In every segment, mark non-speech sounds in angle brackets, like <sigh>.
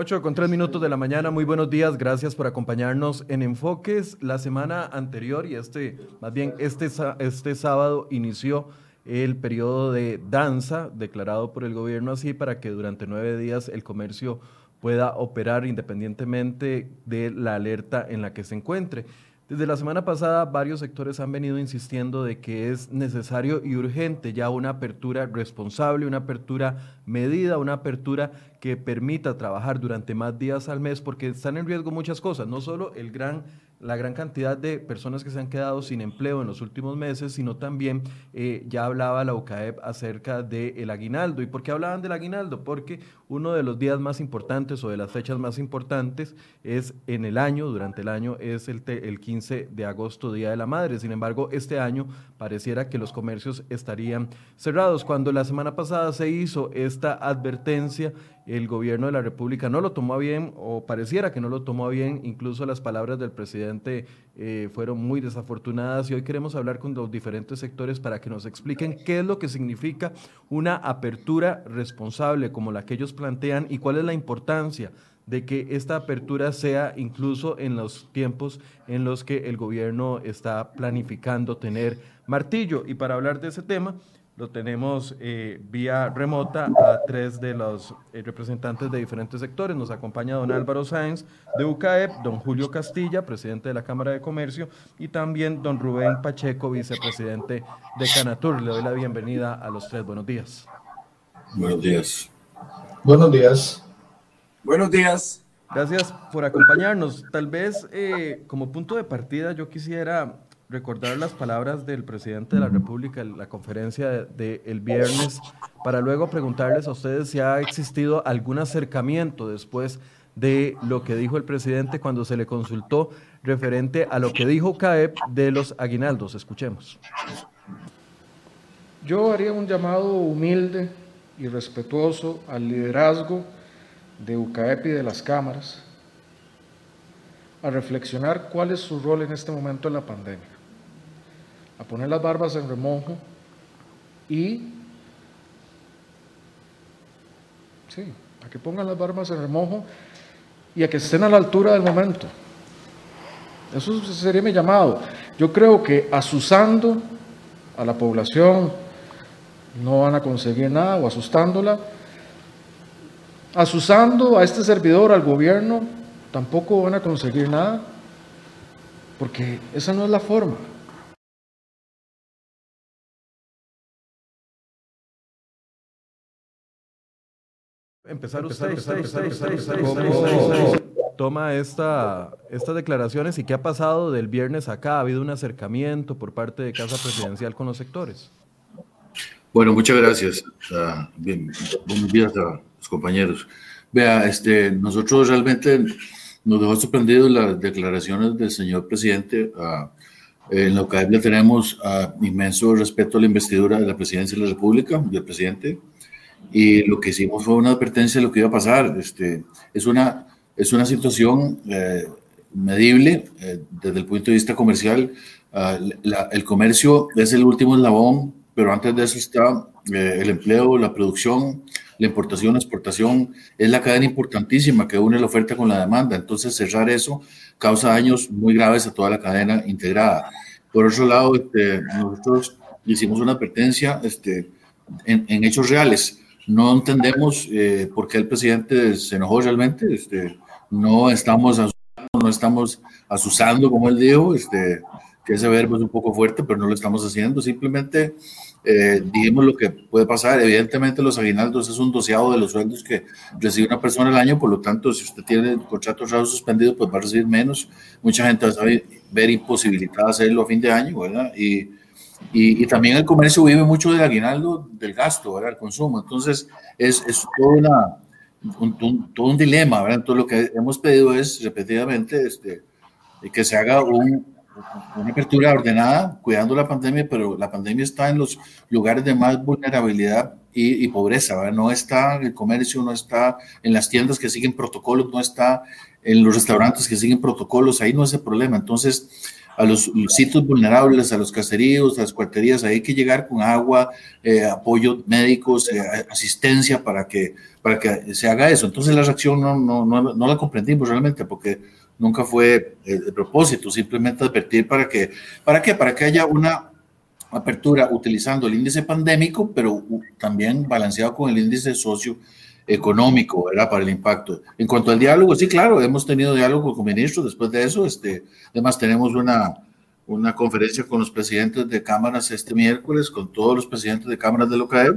8 con 3 minutos de la mañana, muy buenos días, gracias por acompañarnos en Enfoques. La semana anterior y este, más bien este, este sábado inició el periodo de danza declarado por el gobierno así para que durante nueve días el comercio pueda operar independientemente de la alerta en la que se encuentre. Desde la semana pasada, varios sectores han venido insistiendo de que es necesario y urgente ya una apertura responsable, una apertura medida, una apertura que permita trabajar durante más días al mes, porque están en riesgo muchas cosas, no solo el gran la gran cantidad de personas que se han quedado sin empleo en los últimos meses, sino también eh, ya hablaba la UCAEP acerca del aguinaldo. ¿Y por qué hablaban del aguinaldo? Porque uno de los días más importantes o de las fechas más importantes es en el año, durante el año, es el, el 15 de agosto, Día de la Madre. Sin embargo, este año pareciera que los comercios estarían cerrados. Cuando la semana pasada se hizo esta advertencia, el gobierno de la República no lo tomó bien o pareciera que no lo tomó bien, incluso las palabras del presidente eh, fueron muy desafortunadas y hoy queremos hablar con los diferentes sectores para que nos expliquen qué es lo que significa una apertura responsable como la que ellos plantean y cuál es la importancia de que esta apertura sea incluso en los tiempos en los que el gobierno está planificando tener martillo. Y para hablar de ese tema, lo tenemos eh, vía remota a tres de los eh, representantes de diferentes sectores. Nos acompaña don Álvaro Sáenz de UCAEP, don Julio Castilla, presidente de la Cámara de Comercio, y también don Rubén Pacheco, vicepresidente de Canatur. Le doy la bienvenida a los tres. Buenos días. Buenos días. Buenos días. Buenos días. Gracias por acompañarnos. Tal vez eh, como punto de partida yo quisiera recordar las palabras del presidente de la República en la conferencia del de, el viernes, para luego preguntarles a ustedes si ha existido algún acercamiento después de lo que dijo el presidente cuando se le consultó referente a lo que dijo CAEP de los aguinaldos. Escuchemos. Yo haría un llamado humilde y respetuoso al liderazgo de UCAEP y de las cámaras a reflexionar cuál es su rol en este momento en la pandemia a poner las barbas en remojo y, sí, a que pongan las barbas en remojo y a que estén a la altura del momento. Eso sería mi llamado. Yo creo que asusando a la población no van a conseguir nada o asustándola. Asusando a este servidor, al gobierno, tampoco van a conseguir nada, porque esa no es la forma. Empezar usted, ¿cómo toma esta, estas declaraciones y qué ha pasado del viernes acá? ¿Ha habido un acercamiento por parte de Casa Presidencial con los sectores? Bueno, muchas gracias. bien, buenos días a los compañeros. Vea, este, nosotros realmente nos dejó sorprendidos las declaraciones del señor presidente. en lo que le tenemos inmenso respeto a la investidura de la presidencia de la República, del presidente y lo que hicimos fue una advertencia de lo que iba a pasar. Este, es, una, es una situación eh, medible eh, desde el punto de vista comercial. Ah, el comercio es el último eslabón, pero antes de eso está eh, el empleo, la producción, la importación, la exportación. Es la cadena importantísima que une la oferta con la demanda. Entonces, cerrar eso causa daños muy graves a toda la cadena integrada. Por otro lado, este, nosotros hicimos una advertencia este, en, en hechos reales no entendemos eh, por qué el presidente se enojó realmente. Este, no estamos no estamos asusando, como él dijo, este, que ese verbo es un poco fuerte, pero no lo estamos haciendo. Simplemente eh, dijimos lo que puede pasar. Evidentemente, los aguinaldos es un doceado de los sueldos que recibe una persona al año, por lo tanto, si usted tiene el contrato raro suspendido, pues va a recibir menos. Mucha gente va a ver imposibilitada hacerlo a fin de año, ¿verdad? Y y, también el comercio vive mucho del aguinaldo, del gasto, ¿verdad? El consumo. Entonces, es, es todo, una, un, todo un dilema, ¿verdad? Entonces, lo que hemos pedido es repetidamente este, que se haga un, una apertura ordenada, cuidando la pandemia, pero la pandemia está en los lugares de más vulnerabilidad y, pobreza, no está en el comercio, no está en las tiendas que siguen protocolos, no está en los restaurantes que siguen protocolos, ahí no es el problema. Entonces, a los, sitios vulnerables, a los caseríos, a las cuarterías, hay que llegar con agua, eh, apoyo médicos, eh, asistencia para que, para que se haga eso. Entonces la reacción no, no, no, no la comprendimos realmente porque nunca fue el, propósito, simplemente advertir para que, ¿para qué? Para que haya una apertura utilizando el índice pandémico, pero también balanceado con el índice socioeconómico, ¿verdad? Para el impacto. En cuanto al diálogo, sí, claro, hemos tenido diálogo con ministros después de eso. Este, además, tenemos una, una conferencia con los presidentes de cámaras este miércoles, con todos los presidentes de cámaras de OCAE,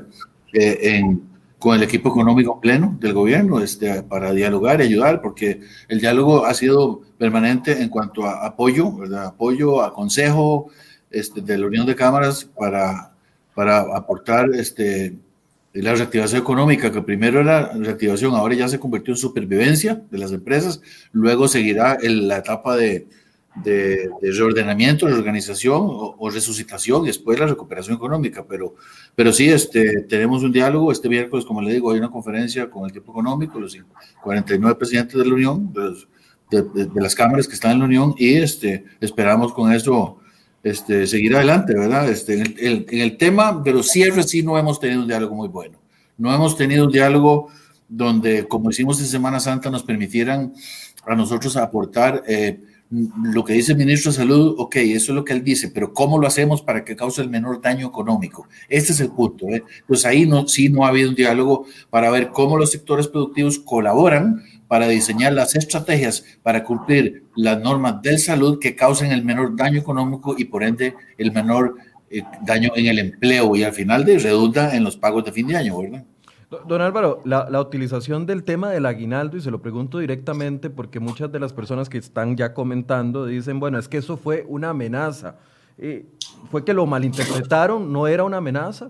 eh, en con el equipo económico pleno del gobierno este, para dialogar y ayudar, porque el diálogo ha sido permanente en cuanto a apoyo, ¿verdad? apoyo a consejo este, de la Unión de Cámaras para, para aportar este, la reactivación económica, que primero era reactivación, ahora ya se convirtió en supervivencia de las empresas, luego seguirá la etapa de, de, reordenamiento, reorganización o, o, resucitación y después la recuperación económica. Pero, pero sí, este, tenemos un diálogo. Este miércoles, como le digo, hay una conferencia con el equipo económico, los 49 presidentes de la Unión, de, de, las cámaras que están en la Unión, y este, esperamos con eso este, seguir adelante, ¿verdad? Este, en, el, en el tema de los cierres sí no hemos tenido un diálogo muy bueno. No hemos tenido un diálogo donde, como hicimos en Semana Santa, nos permitieran a nosotros aportar... Eh, lo que dice el ministro de Salud, ok, eso es lo que él dice, pero ¿cómo lo hacemos para que cause el menor daño económico? Este es el punto. ¿eh? Entonces ahí no, sí no ha habido un diálogo para ver cómo los sectores productivos colaboran para diseñar las estrategias para cumplir las normas de salud que causen el menor daño económico y por ende el menor eh, daño en el empleo y al final de redunda en los pagos de fin de año, ¿verdad? Don Álvaro, la, utilización del tema del aguinaldo, y se lo pregunto directamente porque muchas de las personas que están ya comentando dicen, bueno, es que eso fue una amenaza. Eh, ¿Fue que lo malinterpretaron? ¿No era una amenaza?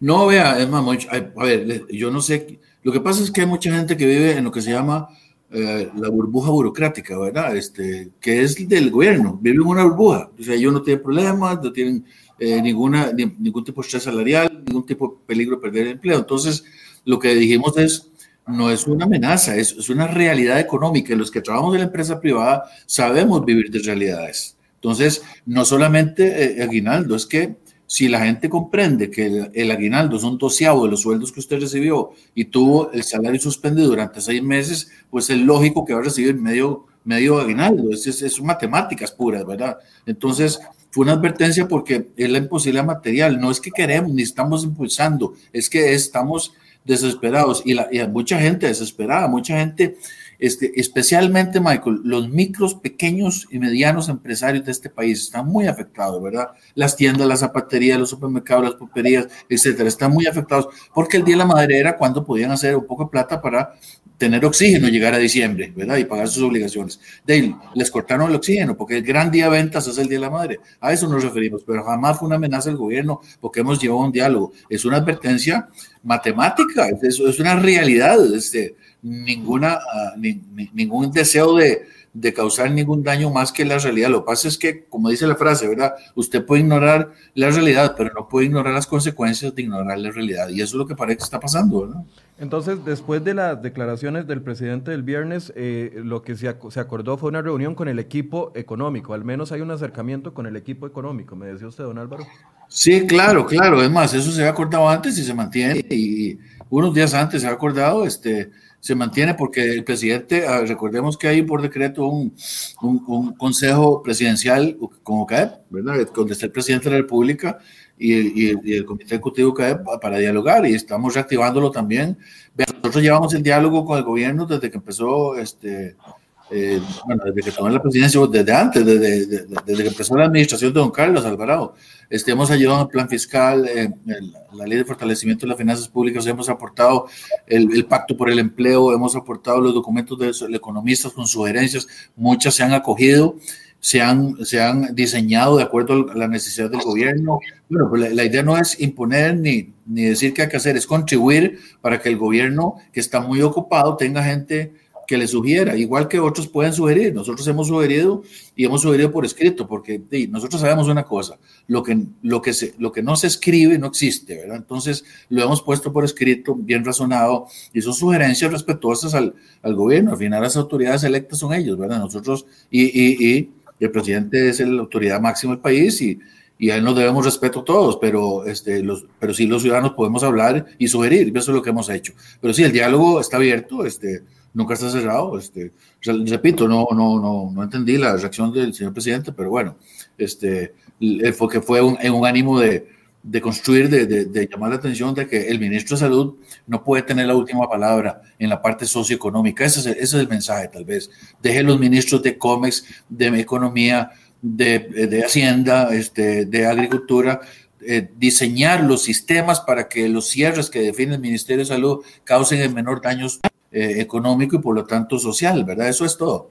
No, vea, es más, a ver, yo no sé, lo que pasa es que hay mucha gente que vive en lo que se llama eh, la burbuja burocrática, ¿verdad? Este, que es del gobierno, vive en una burbuja, o sea, ellos no tienen problemas, no tienen eh, ninguna, ningún tipo de estrés salarial, ningún tipo de peligro de perder el empleo. Entonces, lo que dijimos es, no es una amenaza, es, es una realidad económica. Los que trabajamos en la empresa privada sabemos vivir de realidades. Entonces, no solamente eh, aguinaldo, es que si la gente comprende que el, aguinaldo es un doceavo de los sueldos que usted recibió y tuvo el salario suspendido durante seis meses, pues es lógico que va a recibir medio, medio aguinaldo. Es, es, es matemáticas puras, ¿verdad? Entonces, fue una advertencia porque es la imposibilidad material. No es que queremos ni estamos impulsando, es que estamos desesperados y, la, y mucha gente desesperada, mucha gente este, especialmente, Michael, los micros, pequeños y medianos empresarios de este país están muy afectados, ¿verdad? Las tiendas, las zapaterías, los supermercados, las pulperías, etcétera, están muy afectados porque el día de la madre era cuando podían hacer un poco de plata para tener oxígeno llegar a diciembre, ¿verdad? Y pagar sus obligaciones. De les cortaron el oxígeno porque el gran día de ventas es el Día de la Madre. A eso nos referimos, pero jamás fue una amenaza del gobierno porque hemos llevado un diálogo. Es una advertencia matemática, es, es una realidad. Este, ninguna, ah, ningún deseo de, de, causar ningún daño más que la realidad. Lo que pasa es que, como dice la frase, ¿verdad? Usted puede ignorar la realidad, pero no puede ignorar las consecuencias de ignorar la realidad. Y eso es lo que parece que está pasando, ¿verdad? Entonces, después de las declaraciones del presidente del viernes, eh, lo que se, se acordó fue una reunión con el equipo económico. Al menos hay un acercamiento con el equipo económico, me decía usted, don Álvaro. Sí, claro, claro. Es más, eso se había acordado antes y se mantiene. Y unos días antes se ha acordado, este, se mantiene porque el presidente, ah, recordemos que hay por decreto un, un, consejo presidencial como CAEP, ¿verdad? Donde está el presidente de la República y, y, el comité ejecutivo CAEP para dialogar y estamos reactivándolo también. Nosotros llevamos el diálogo con el gobierno desde que empezó este, eh, bueno, desde que tomé la presidencia, desde antes, desde, desde, que empezó la administración de don Carlos Alvarado, este, hemos ayudado en el plan fiscal, en, la ley de fortalecimiento de las finanzas públicas, hemos aportado el, el pacto por el empleo, hemos aportado los documentos de los economistas con sugerencias, muchas se han acogido, se han, se han diseñado de acuerdo a la necesidad del gobierno. Bueno, pues la, la, idea no es imponer ni, ni decir qué hay que hacer, es contribuir para que el gobierno, que está muy ocupado, tenga gente que le sugiera, igual que otros pueden sugerir. Nosotros hemos sugerido y hemos sugerido por escrito, porque nosotros sabemos una cosa, lo que, lo, que lo que no se escribe no existe, ¿verdad? Entonces lo hemos puesto por escrito, bien razonado, y son sugerencias respetuosas al, al gobierno. Al final las autoridades electas son ellos, ¿verdad? Nosotros, y, y, y el presidente es la autoridad máxima del país y y a él nos debemos respeto todos, pero, este, los, pero sí los ciudadanos podemos hablar y sugerir, y eso es lo que hemos hecho. Pero sí, el diálogo está abierto, este, nunca está cerrado. Este, repito, no, no, no, no entendí la reacción del señor presidente, pero bueno, este, fue que fue un, en un ánimo de, de construir, de, de, llamar la atención de que el ministro de Salud no puede tener la última palabra en la parte socioeconómica. Ese es el, ese es el mensaje, tal vez. Deje los ministros de COMEX, de Economía, de, de Hacienda, este, de Agricultura, eh, diseñar los sistemas para que los cierres que define el Ministerio de Salud causen el menor daño eh, económico y por lo tanto social, ¿verdad? Eso es todo.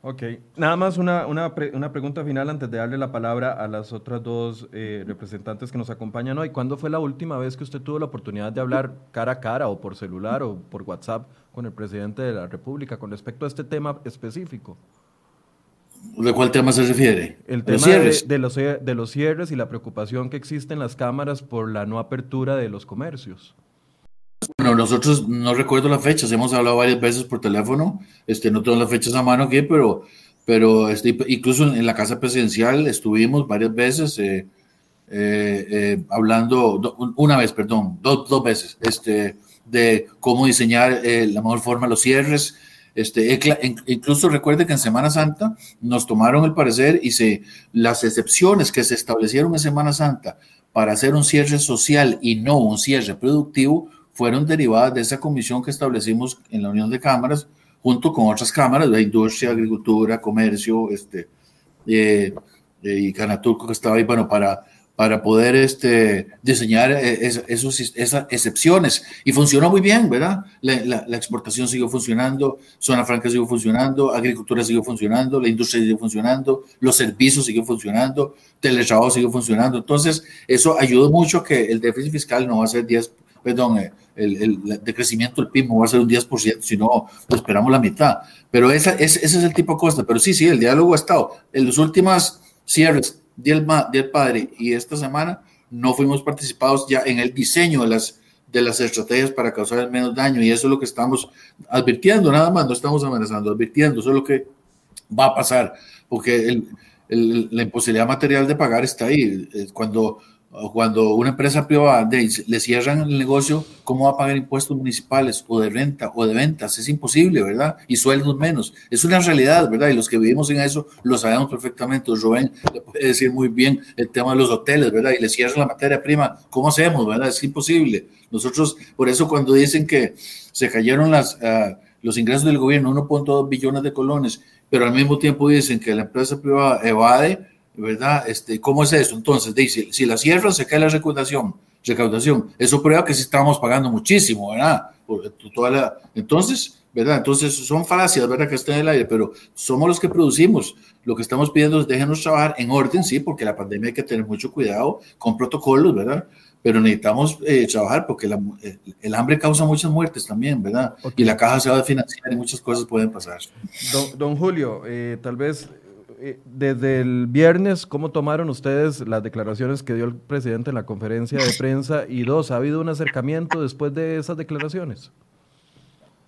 Ok, nada más una, una, una, pregunta final antes de darle la palabra a las otras dos eh, representantes que nos acompañan hoy. ¿Cuándo fue la última vez que usted tuvo la oportunidad de hablar cara a cara o por celular o por WhatsApp con el presidente de la República con respecto a este tema específico? ¿De cuál tema se refiere? El tema de, los, de los cierres y la preocupación que existe en las cámaras por la no apertura de los comercios. Bueno, nosotros no recuerdo las fechas, hemos hablado varias veces por teléfono, este, no tengo las fechas a mano aquí, pero, pero este, incluso en la casa presidencial estuvimos varias veces eh, eh, eh, hablando, una vez, perdón, dos veces, este, de cómo diseñar la mejor forma los cierres, este, incluso recuerde que en Semana Santa nos tomaron el parecer y se, las excepciones que se establecieron en Semana Santa para hacer un cierre social y no un cierre productivo fueron derivadas de esa comisión que establecimos en la Unión de Cámaras junto con otras cámaras de industria, agricultura, comercio, este, eh, eh, y Canaturco que estaba ahí, bueno, para para poder este, diseñar eh, esos, esas excepciones. Y funcionó muy bien, ¿verdad? La, la, exportación siguió funcionando, zona franca siguió funcionando, agricultura siguió funcionando, la industria siguió funcionando, los servicios siguieron funcionando, teletrabajo siguió funcionando. Entonces, eso ayudó mucho que el déficit fiscal no va a ser 10, perdón, eh, el, el, decrecimiento del PIB no va a ser un 10%, sino esperamos la mitad. Pero esa, ese, ese es el tipo de cosas. Pero sí, sí, el diálogo ha estado. En los últimos cierres del, del Padre y esta semana no fuimos participados ya en el diseño de las, de las estrategias para causar el menos daño y eso es lo que estamos advirtiendo, nada más, no estamos amenazando, advirtiendo, eso es lo que va a pasar, porque el, el, la imposibilidad material de pagar está ahí. Cuando cuando una empresa privada le cierran el negocio, ¿cómo va a pagar impuestos municipales o de renta o de ventas? Es imposible, ¿verdad? Y sueldos menos. Es una realidad, ¿verdad? Y los que vivimos en eso lo sabemos perfectamente. Rubén le puede decir muy bien el tema de los hoteles, ¿verdad? Y le cierran la materia prima. ¿Cómo hacemos, verdad? Es imposible. Nosotros, por eso cuando dicen que se cayeron las, uh, los ingresos del gobierno, 1.2 billones de colones, pero al mismo tiempo dicen que la empresa privada evade, ¿verdad? Este, ¿Cómo es eso? Entonces, dice, si la cierran, se cae la recaudación. recaudación. Eso prueba que sí estamos pagando muchísimo, ¿verdad? toda la, entonces, ¿verdad? Entonces, son falacias, ¿verdad? Que están en el aire, pero somos los que producimos. Lo que estamos pidiendo es déjenos trabajar en orden, sí, porque la pandemia hay que tener mucho cuidado con protocolos, ¿verdad? Pero necesitamos eh, trabajar porque eh, el hambre causa muchas muertes también, ¿verdad? Y la caja se va a financiar y muchas cosas pueden pasar. Don, don Julio, eh, tal vez eh, desde el viernes, ¿cómo tomaron ustedes las declaraciones que dio el presidente en la conferencia de prensa? Y dos, ¿ha habido un acercamiento después de esas declaraciones?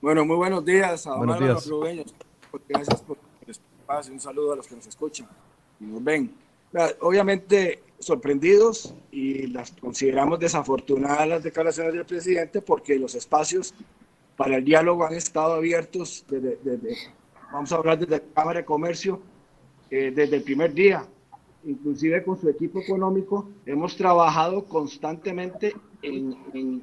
Bueno, muy buenos días a buenos días. Gracias por el espacio. Un saludo a los que nos escuchan y nos ven. Obviamente sorprendidos y las consideramos desafortunadas las declaraciones del presidente porque los espacios para el diálogo han estado abiertos desde, desde vamos a hablar desde la Cámara de Comercio eh, desde el primer día, inclusive con su equipo económico, hemos trabajado constantemente en,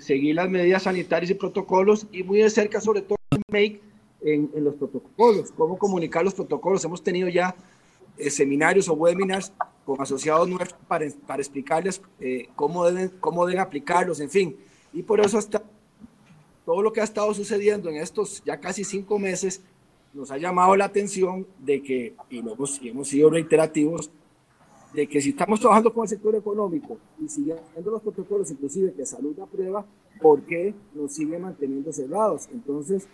seguir las medidas sanitarias y protocolos y muy de cerca, sobre todo, en, en los protocolos, cómo comunicar los protocolos. Hemos tenido ya eh, seminarios o webinars con asociados nuestros para, para explicarles eh, cómo, deben, cómo deben aplicarlos, en fin. Y por eso hasta todo lo que ha estado sucediendo en estos ya casi cinco meses nos ha llamado la atención de que, y, hemos, y hemos sido reiterativos, de que si estamos trabajando con el sector económico y siguiendo los protocolos, inclusive que salud aprueba, ¿por qué nos sigue manteniendo cerrados? Entonces,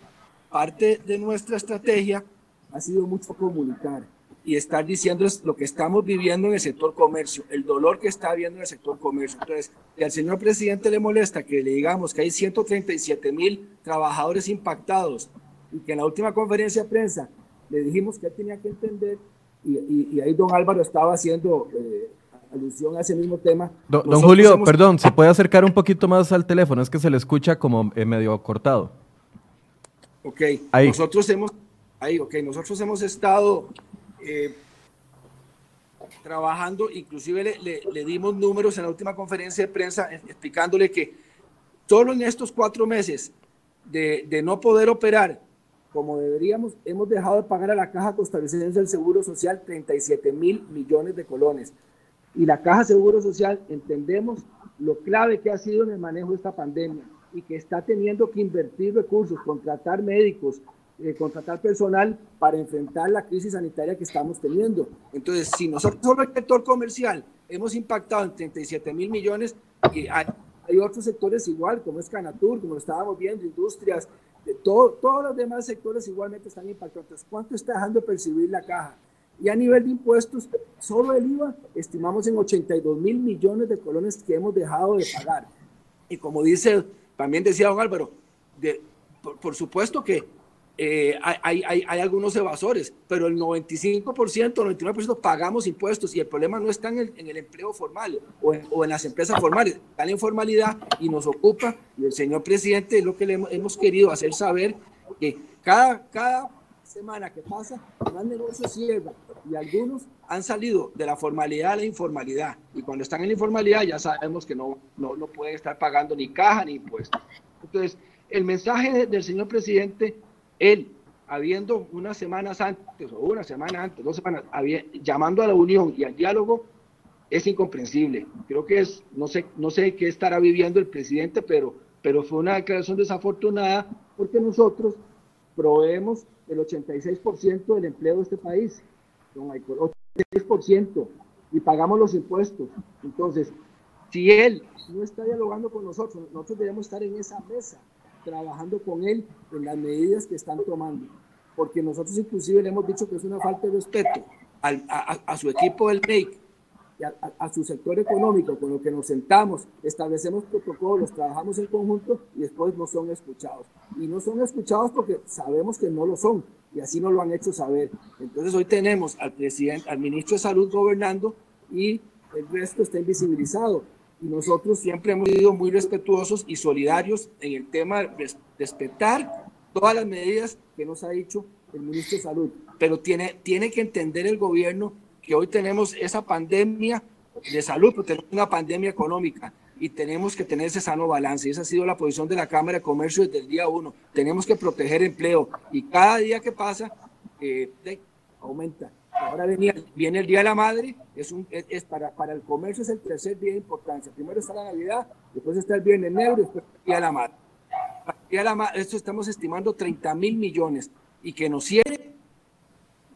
parte de nuestra estrategia ha sido mucho comunicar y estar diciendo lo que estamos viviendo en el sector comercio, el dolor que está habiendo en el sector comercio. Entonces, al señor presidente le molesta que le digamos que hay 137 mil trabajadores impactados y que en la última conferencia de prensa le dijimos que él tenía que entender y, ahí don Álvaro estaba haciendo eh, alusión a ese mismo tema. Don, Julio, perdón, ¿se puede acercar un poquito más al teléfono? Es que se le escucha como eh, medio cortado. Ok, nosotros hemos, ahí, okay, nosotros hemos estado eh, trabajando, inclusive le, le, dimos números en la última conferencia de prensa explicándole que solo en estos cuatro meses de, de no poder operar como deberíamos, hemos dejado de pagar a la Caja Costarricense del Seguro Social 37 mil millones de colones. Y la Caja Seguro Social entendemos lo clave que ha sido en el manejo de esta pandemia y que está teniendo que invertir recursos, contratar médicos, eh, contratar personal para enfrentar la crisis sanitaria que estamos teniendo. Entonces, si nosotros solo el sector comercial hemos impactado en 37 mil millones, y hay, hay, otros sectores igual, como es Canatur, como lo estábamos viendo, industrias, todos los demás sectores igualmente están impactados. Entonces, ¿cuánto está dejando de percibir la caja? Y a nivel de impuestos, solo el IVA estimamos en 82 mil millones de colones que hemos dejado de pagar. Y como dice, también decía don Álvaro, de, por supuesto que eh, hay, hay, hay, algunos evasores, pero el 95%, 99% pagamos impuestos y el problema no está en el, en el empleo formal o en, o en, las empresas formales, está en la informalidad y nos ocupa. Y el señor presidente es lo que le hemos, querido hacer saber que cada, cada semana que pasa, más negocios cierran y algunos han salido de la formalidad a la informalidad. Y cuando están en la informalidad ya sabemos que no, no, no pueden estar pagando ni caja ni impuestos. Entonces, el mensaje del señor presidente él, habiendo unas semanas antes, o una semana antes, dos semanas, llamando a la unión y al diálogo, es incomprensible. Creo que es, no sé, no sé qué estará viviendo el presidente, pero, pero fue una declaración desafortunada porque nosotros proveemos el 86% del empleo de este país, don 86%, y pagamos los impuestos. Entonces, si él no está dialogando con nosotros, nosotros debemos estar en esa mesa trabajando con él en las medidas que están tomando. Porque nosotros inclusive le hemos dicho que es una falta de respeto a, su equipo del MAKE y a, su sector económico con lo que nos sentamos, establecemos protocolos, trabajamos en conjunto y después no son escuchados. Y no son escuchados porque sabemos que no lo son y así nos lo han hecho saber. Entonces hoy tenemos al presidente, al ministro de Salud gobernando y el resto está invisibilizado nosotros siempre hemos sido muy respetuosos y solidarios en el tema de respetar todas las medidas que nos ha dicho el ministro de Salud. Pero tiene, tiene que entender el gobierno que hoy tenemos esa pandemia de salud, pero tenemos una pandemia económica y tenemos que tener ese sano balance. Esa ha sido la posición de la Cámara de Comercio desde el día uno. Tenemos que proteger empleo y cada día que pasa eh, aumenta. Ahora venía, viene el Día de la Madre, es, un, es, para, para el comercio es el tercer día de importancia. Primero está la Navidad, después está el Viernes Negro, después el Día de la Madre. Día de la Madre esto estamos estimando 30 mil millones y que nos cierre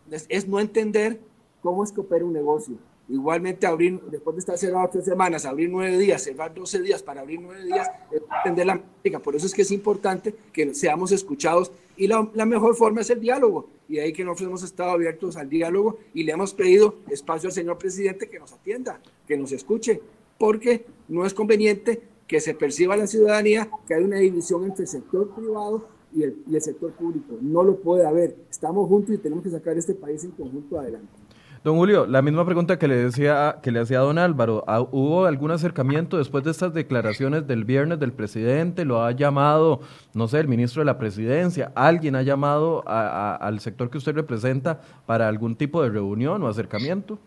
es, es no entender cómo es que opera un negocio. Igualmente abrir, después de estar cerrado tres semanas, abrir nueve días, cerrar doce días para abrir nueve días, es entender la práctica. Por eso es que es importante que seamos escuchados y la, mejor forma es el diálogo. Y ahí que nosotros hemos estado abiertos al diálogo y le hemos pedido espacio al señor presidente que nos atienda, que nos escuche, porque no es conveniente que se perciba la ciudadanía que hay una división entre el sector privado y el, y el sector público. No lo puede haber. Estamos juntos y tenemos que sacar este país en conjunto adelante. Don Julio, la misma pregunta que le decía que le hacía a don Álvaro, ¿hubo algún acercamiento después de estas declaraciones del viernes del presidente? ¿Lo ha llamado, no sé, el ministro de la presidencia? ¿Alguien ha llamado al sector que usted representa para algún tipo de reunión o acercamiento?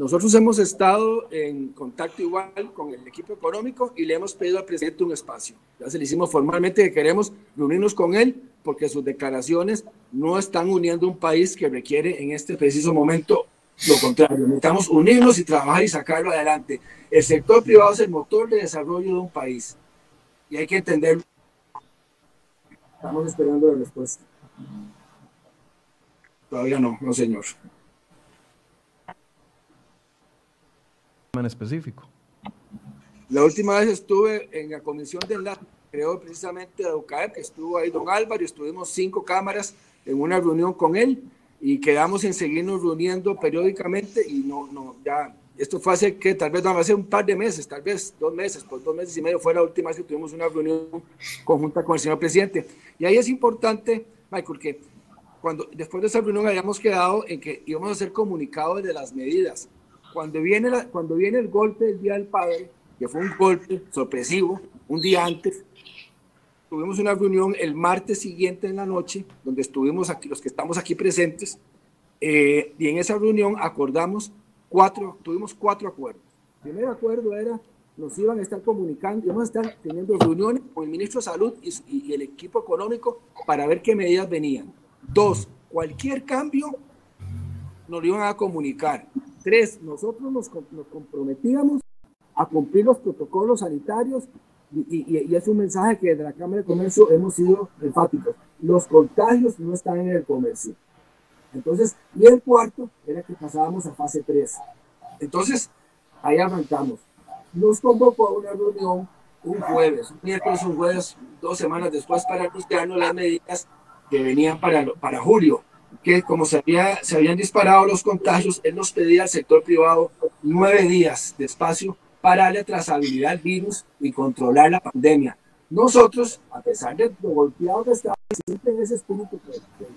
Nosotros hemos estado en contacto igual con el equipo económico y le hemos pedido al presidente un espacio. Ya se le hicimos formalmente que queremos reunirnos con él porque sus declaraciones no están uniendo un país que requiere en este preciso momento lo contrario. Necesitamos unirnos y trabajar y sacarlo adelante. El sector privado es el motor de desarrollo de un país y hay que entenderlo. Estamos esperando la respuesta. Todavía no, no señor. En específico? La última vez estuve en la comisión de enlace creó precisamente la UCAEP, que estuvo ahí don Álvaro, estuvimos cinco cámaras en una reunión con él y quedamos en seguirnos reuniendo periódicamente y no, no, ya, esto fue hace que tal vez no, hace un par de meses, tal vez dos meses, por dos meses y medio fue la última vez que tuvimos una reunión conjunta con el señor presidente. Y ahí es importante, Michael, que cuando después de esa reunión habíamos quedado en que íbamos a hacer comunicados de las medidas. Cuando viene, la, cuando viene el golpe del Día del Padre, que fue un golpe sorpresivo, un día antes, tuvimos una reunión el martes siguiente en la noche, donde estuvimos aquí, los que estamos aquí presentes, eh, y en esa reunión acordamos cuatro, tuvimos cuatro acuerdos. El primer acuerdo era, nos iban a estar comunicando, íbamos a estar teniendo reuniones con el ministro de Salud y, y el equipo económico para ver qué medidas venían. Dos, cualquier cambio nos lo iban a comunicar. Tres, nosotros nos, comprometíamos a cumplir los protocolos sanitarios y, y, es un mensaje que desde la Cámara de Comercio hemos sido enfáticos. Los contagios no están en el comercio. Entonces, y el cuarto era que pasábamos a fase 3. Entonces, ahí arrancamos. Nos convocó a una reunión un jueves, un miércoles, un jueves, dos semanas después para anunciarnos las medidas que venían para, para julio, que como se, había, se habían disparado los contagios, él nos pedía al sector privado nueve días de espacio para darle trazabilidad al virus y controlar la pandemia. Nosotros, a pesar de lo golpeado que estaba, siempre en ese espíritu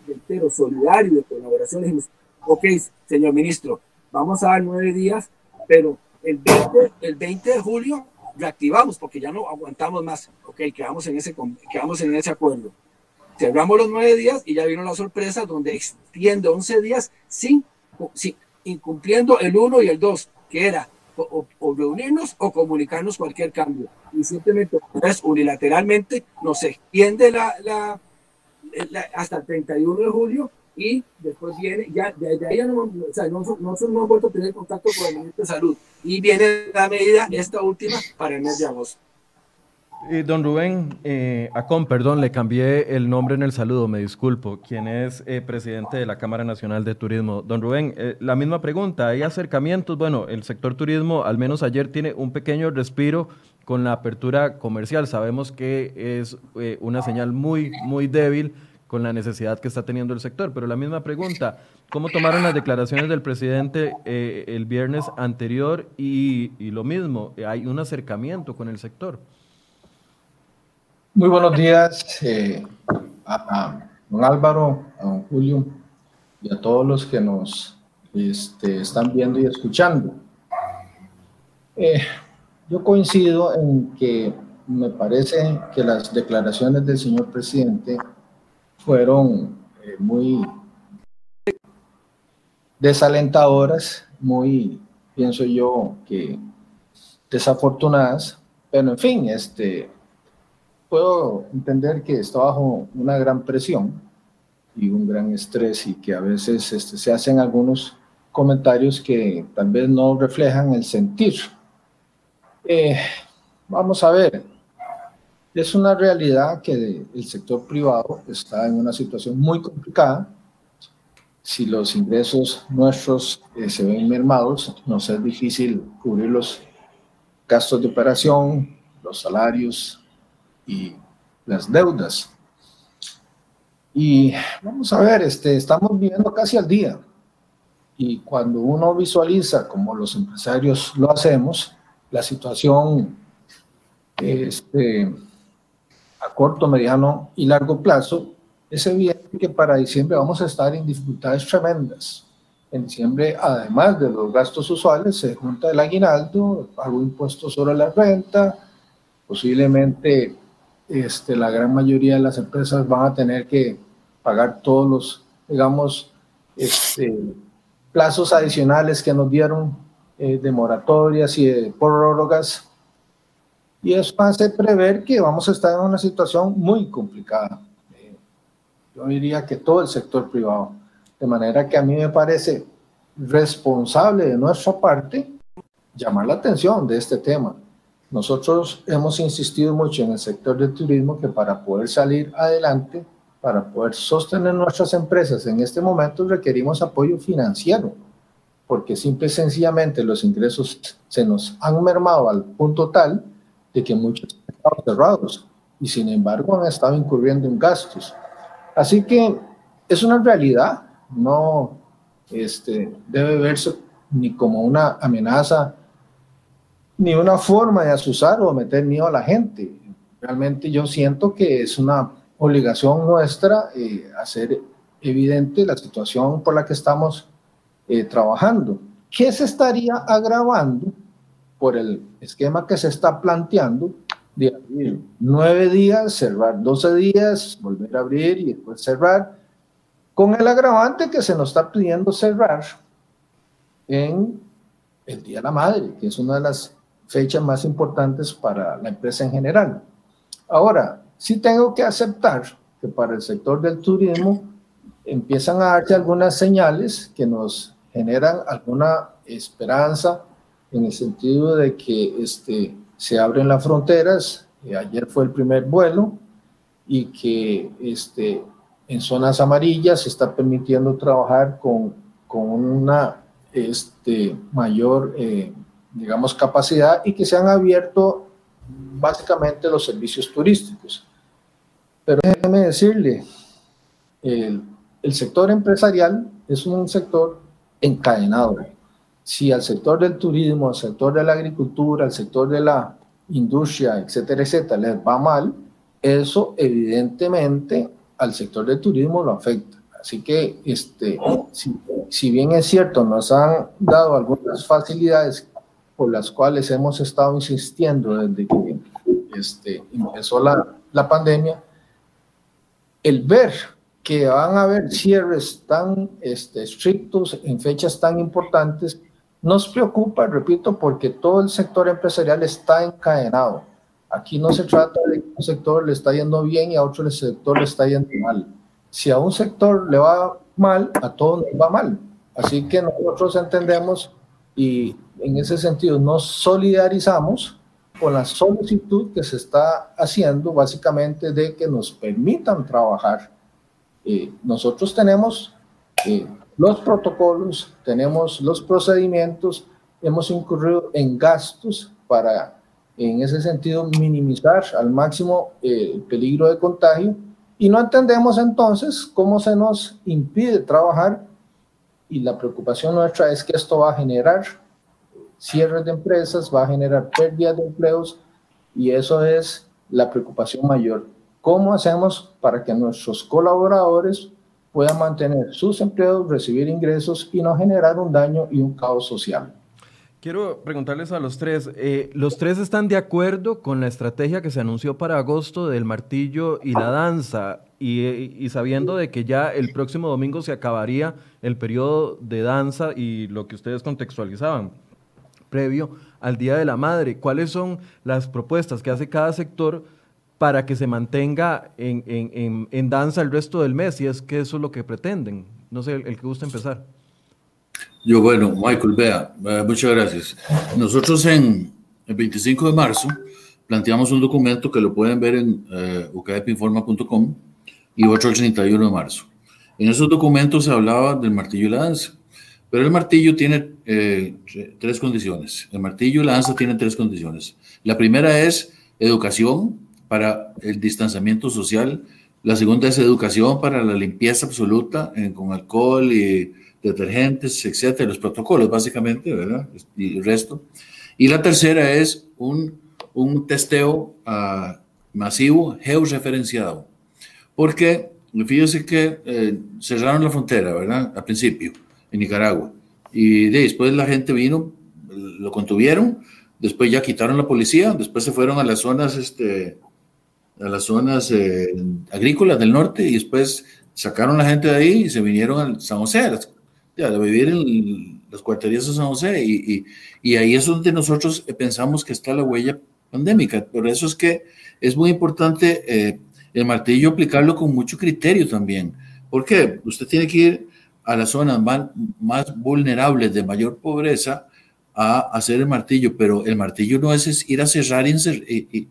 entero, solidario, de colaboración, dijimos, ok, señor ministro, vamos a dar nueve días, pero el 20, el 20 de julio reactivamos porque ya no aguantamos más. Ok, quedamos en ese, quedamos en ese acuerdo. Cerramos los nueve días y ya vino la sorpresa donde extiende 11 días sin, sin incumpliendo el 1 y el 2, que era o, reunirnos o comunicarnos cualquier cambio. Y simplemente pues, unilateralmente nos extiende la, la, hasta el 31 de julio y después viene, ya de, ahí no, o sea, no, no, hemos vuelto a tener contacto con el Ministerio de Salud y viene la medida, esta última, para el mes de agosto. Eh, don Rubén eh, Acón, perdón, le cambié el nombre en el saludo, me disculpo, quien es eh, presidente de la Cámara Nacional de Turismo. Don Rubén, eh, la misma pregunta, ¿hay acercamientos? Bueno, el sector turismo, al menos ayer, tiene un pequeño respiro con la apertura comercial. Sabemos que es una señal muy, muy débil con la necesidad que está teniendo el sector, pero la misma pregunta, ¿cómo tomaron las declaraciones del presidente el viernes anterior? Y lo mismo, ¿hay un acercamiento con el sector? Muy buenos días eh, a, don Álvaro, a don Julio y a todos los que nos este, están viendo y escuchando. Eh, yo coincido en que me parece que las declaraciones del señor presidente fueron eh, muy desalentadoras, muy, pienso yo, que desafortunadas, pero en fin, este, puedo entender que está bajo una gran presión y un gran estrés y que a veces este, se hacen algunos comentarios que tal vez no reflejan el sentir. Eh, vamos a ver, es una realidad que el sector privado está en una situación muy complicada. Si los ingresos nuestros eh, se ven mermados, nos es difícil cubrir los gastos de operación, los salarios, y las deudas. Y vamos a ver, este, estamos viviendo casi al día. Y cuando uno visualiza, como los empresarios lo hacemos, la situación este, a corto, mediano y largo plazo, es evidente que para diciembre vamos a estar en dificultades tremendas. En diciembre, además de los gastos usuales, se junta el aguinaldo, el pago de impuestos sobre la renta, posiblemente este, la gran mayoría de las empresas van a tener que pagar todos los, digamos, este, plazos adicionales que nos dieron eh, de moratorias y de prórrogas. Y eso hace prever que vamos a estar en una situación muy complicada. Eh, yo diría que todo el sector privado. De manera que a mí me parece responsable de nuestra parte llamar la atención de este tema nosotros hemos insistido mucho en el sector del turismo que para poder salir adelante, para poder sostener nuestras empresas en este momento requerimos apoyo financiero, porque simple y sencillamente los ingresos se nos han mermado al punto tal de que muchos están cerrados. y sin embargo han estado incurriendo en gastos. Así que es una realidad, no este, debe verse ni como una amenaza, ni una forma de asusar o meter miedo a la gente. Realmente yo siento que es una obligación nuestra eh, hacer evidente la situación por la que estamos eh, trabajando. ¿Qué se estaría agravando por el esquema que se está planteando de abrir nueve días, cerrar doce días, volver a abrir y después cerrar? con el agravante que se nos está pidiendo cerrar en el Día de la Madre, que es una de las fechas más importantes para la empresa en general. Ahora, sí tengo que aceptar que para el sector del turismo empiezan a darse algunas señales que nos generan alguna esperanza en el sentido de que este, se abren las fronteras. ayer fue el primer vuelo y que este, en zonas amarillas se está permitiendo trabajar con, con una este, mayor, eh, digamos, capacidad y que se han abierto básicamente los servicios turísticos. Pero déjeme decirle, el, el sector empresarial es un sector encadenado. Si al sector del turismo, al sector de la agricultura, al sector de la industria, etcétera, etcétera, les va mal, eso evidentemente al sector del turismo lo afecta. Así que, este, si, bien es cierto, nos han dado algunas facilidades por las cuales hemos estado insistiendo desde que este, empezó la, la pandemia, el ver que van a haber cierres tan este, estrictos en fechas tan importantes, nos preocupa, repito, porque todo el sector empresarial está encadenado. Aquí no se trata de que un sector le está yendo bien y a otro sector le está yendo mal. Si a un sector le va mal, a todos nos va mal. Así que nosotros entendemos y en ese sentido nos solidarizamos con la solicitud que se está haciendo básicamente de que nos permitan trabajar. Eh, nosotros tenemos eh, los protocolos, tenemos los procedimientos, hemos incurrido en gastos para en ese sentido minimizar al máximo eh, el peligro de contagio y no entendemos entonces cómo se nos impide trabajar y la preocupación nuestra es que esto va a generar cierres de empresas, va a generar pérdidas de empleos y eso es la preocupación mayor. ¿Cómo hacemos para que nuestros colaboradores puedan mantener sus empleos, recibir ingresos y no generar un daño y un caos social? Quiero preguntarles a los tres, eh, ¿los tres están de acuerdo con la estrategia que se anunció para agosto del martillo y la danza? Y, sabiendo de que ya el próximo domingo se acabaría el periodo de danza y lo que ustedes contextualizaban previo al Día de la Madre, ¿cuáles son las propuestas que hace cada sector para que se mantenga en, danza el resto del mes? Y es que eso es lo que pretenden. No sé, el, el que gusta empezar. Yo, bueno, Michael, vea, eh, muchas gracias. Nosotros en el 25 de marzo planteamos un documento que lo pueden ver en eh, y otro el 31 de marzo. En esos documentos se hablaba del martillo y la danza, pero el martillo tiene eh, tres condiciones. El martillo y la danza tienen tres condiciones. La primera es educación para el distanciamiento social. La segunda es educación para la limpieza absoluta con alcohol y detergentes, etcétera, los protocolos básicamente, ¿verdad? Y el resto. Y la tercera es un, un testeo uh, masivo georreferenciado. Porque fíjense que eh, cerraron la frontera, ¿verdad? Al principio, en Nicaragua. Y después la gente vino, lo contuvieron, después ya quitaron la policía, después se fueron a las zonas, este, a las zonas eh, agrícolas del norte y después sacaron la gente de ahí y se vinieron a San José, de vivir en las cuarterías de San José y, y, ahí es donde nosotros pensamos que está la huella pandémica. Por eso es que es muy importante eh, el martillo aplicarlo con mucho criterio también. ¿Por qué? Usted tiene que ir a las zonas más, más vulnerables de mayor pobreza a hacer el martillo, pero el martillo no es ir a cerrar y.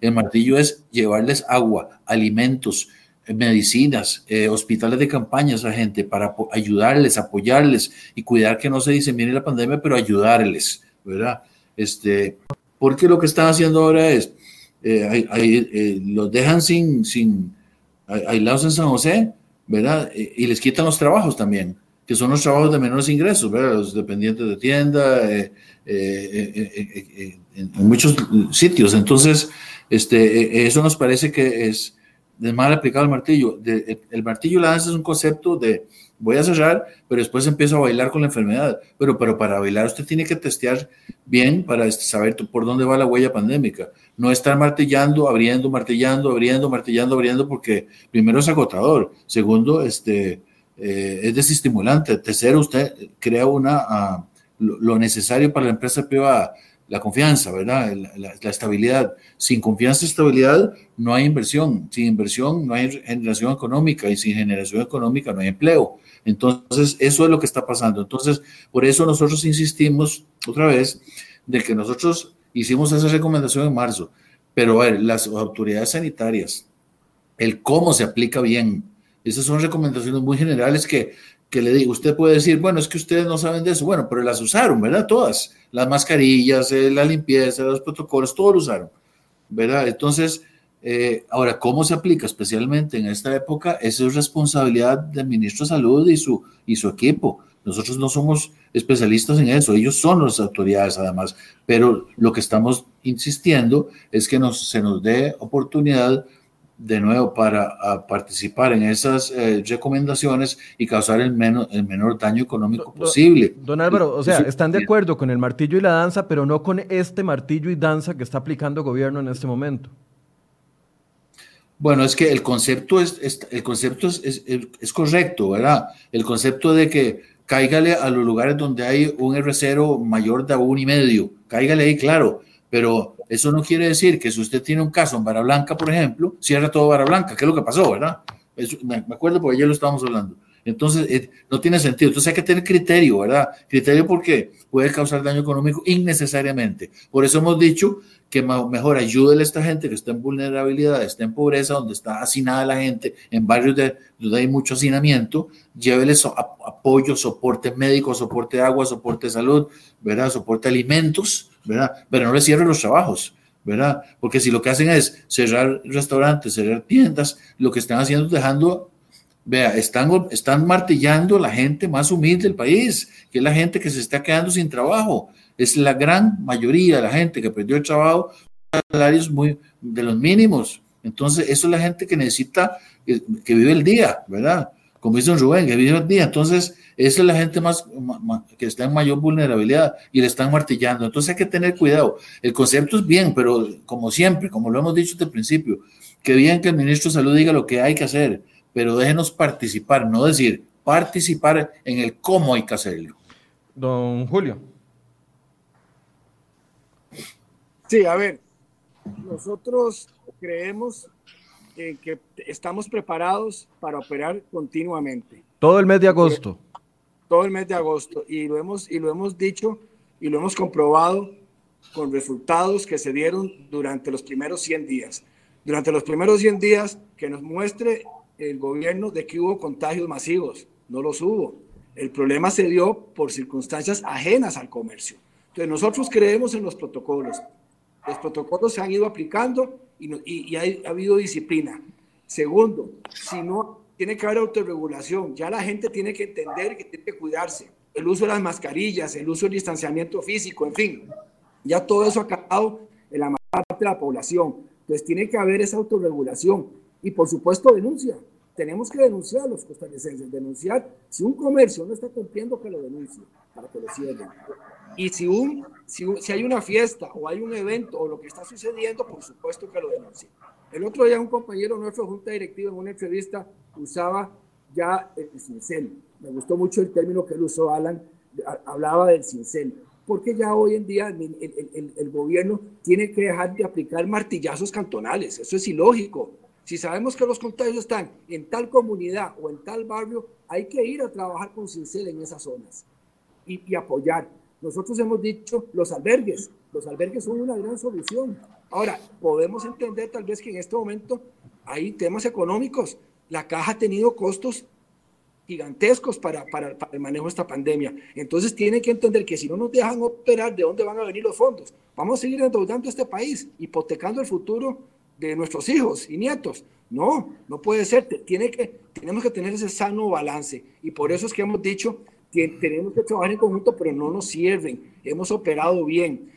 El martillo es llevarles agua, alimentos, medicinas, eh, hospitales de campaña a gente para ayudarles, apoyarles y cuidar que no se disemine la pandemia, pero ayudarles, ¿verdad? Este, porque lo que están haciendo ahora es, eh, los dejan sin, sin, aislados en San José, ¿verdad? y les quitan los trabajos también que son los trabajos de menores ingresos, ¿verdad? los dependientes de tienda, eh, eh, en muchos sitios. Entonces, este, eso nos parece que es de mal aplicado el martillo. el martillo la danza es un concepto de voy a cerrar, pero después empiezo a bailar con la enfermedad. Pero, pero para bailar usted tiene que testear bien para saber por dónde va la huella pandémica. No estar martillando, abriendo, martillando, abriendo, martillando, abriendo, porque primero es agotador. Segundo, este, eh, es desestimulante. Tercero, usted crea una, ah, lo, necesario para la empresa privada, la confianza, ¿verdad? La, estabilidad. Sin confianza y estabilidad no hay inversión. Sin inversión no hay generación económica y sin generación económica no hay empleo. Entonces, eso es lo que está pasando. Entonces, por eso nosotros insistimos otra vez de que nosotros hicimos esa recomendación en marzo, pero a ver, las autoridades sanitarias, el cómo se aplica bien, esas son recomendaciones muy generales que, que le digo, usted puede decir, bueno, es que ustedes no saben de eso, bueno, pero las usaron, ¿verdad? Todas, las mascarillas, eh, la limpieza, los protocolos, todo lo usaron, ¿verdad? Entonces, eh, ahora, ¿cómo se aplica especialmente en esta época? Esa es responsabilidad del ministro de Salud y su, y su equipo. Nosotros no somos especialistas en eso, ellos son las autoridades además, pero lo que estamos insistiendo es que nos, se nos dé oportunidad de nuevo para participar en esas eh, recomendaciones y causar el, menos, el menor daño económico posible. Don Álvaro, o sea, están de acuerdo con el martillo y la danza, pero no con este martillo y danza que está aplicando el gobierno en este momento. Bueno, es que el concepto es, el concepto es, es, correcto, ¿verdad? El concepto de que cáigale a los lugares donde hay un R0 mayor de un y medio, cáigale ahí, claro, pero eso no quiere decir que si usted tiene un caso en Vara Blanca, por ejemplo, cierra todo Vara Blanca, que es lo que pasó, ¿verdad? me acuerdo porque ayer lo estábamos hablando. Entonces, eh, no tiene sentido. Entonces hay que tener criterio, ¿verdad? Criterio porque puede causar daño económico innecesariamente. Por eso hemos dicho que mejor ayúdele a esta gente que está en vulnerabilidad, está en pobreza, donde está hacinada la gente, en barrios de, donde hay mucho hacinamiento, lléveles apoyo, soporte médico, soporte de agua, soporte de salud, ¿verdad? Soporte de alimentos, ¿verdad? Pero no les cierren los trabajos, ¿verdad? Porque si lo que hacen es cerrar restaurantes, cerrar tiendas, lo que están haciendo es dejando, vea, están, están martillando la gente más humilde del país, que es la gente que se está quedando sin trabajo. Es la gran mayoría de la gente que perdió el trabajo, salarios muy de los mínimos. Entonces, eso es la gente que necesita, que, que vive el día, ¿verdad? Como dice Rubén, que vive el día. Entonces, esa es la gente más, que está en mayor vulnerabilidad y le están martillando. Entonces hay que tener cuidado. El concepto es bien, pero como siempre, como lo hemos dicho desde el principio, que bien que el ministro de Salud diga lo que hay que hacer, pero déjenos participar, no decir participar en el cómo hay que hacerlo. Don Julio. Sí, a ver, nosotros creemos que estamos preparados para operar continuamente. Todo el mes de agosto todo el mes de agosto y lo hemos, y lo hemos dicho y lo hemos comprobado con resultados que se dieron durante los primeros 100 días. Durante los primeros 100 días que nos muestre el gobierno de que hubo contagios masivos, no los hubo. El problema se dio por circunstancias ajenas al comercio. Entonces nosotros creemos en los protocolos. Los protocolos se han ido aplicando y, y, ha habido disciplina. Segundo, si no tiene que haber autorregulación. Ya la gente tiene que entender que tiene que cuidarse. El uso de las mascarillas, el uso del distanciamiento físico, en fin. Ya todo eso ha acabado en la parte de la población. Entonces tiene que haber esa autorregulación. Y por supuesto denuncia. Tenemos que denunciar a los costarricenses, denunciar si un comercio no está cumpliendo que lo denuncie para que lo cierren. Y si, un, si, si hay una fiesta o hay un evento o lo que está sucediendo, por supuesto que lo denuncie. El otro día un compañero nuestro junta directiva en una entrevista usaba ya el cincel. Me gustó mucho el término que él usó, Alan, hablaba del cincel. Porque ya hoy en día el, el, el, gobierno tiene que dejar de aplicar martillazos cantonales. Eso es ilógico. Si sabemos que los contagios están en tal comunidad o en tal barrio, hay que ir a trabajar con cincel en esas zonas y, y apoyar. Nosotros hemos dicho los albergues. Los albergues son una gran solución. Ahora, podemos entender tal vez que en este momento hay temas económicos. La caja ha tenido costos gigantescos para, para, para, el manejo de esta pandemia. Entonces tienen que entender que si no nos dejan operar, ¿de dónde van a venir los fondos? Vamos a seguir endeudando este país, hipotecando el futuro de nuestros hijos y nietos. No, no puede ser. Tiene que, tenemos que tener ese sano balance. Y por eso es que hemos dicho que tenemos que trabajar en conjunto, pero no nos sirven. Hemos operado bien.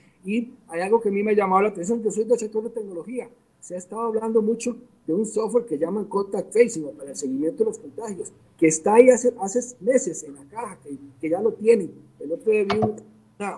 Hay algo que a mí me ha llamado la atención, yo soy del de tecnología. Se ha estado hablando mucho de un software que llaman Contact Tracing para el seguimiento de los contagios, que está ahí hace, meses en la caja, que, ya lo tienen. El otro día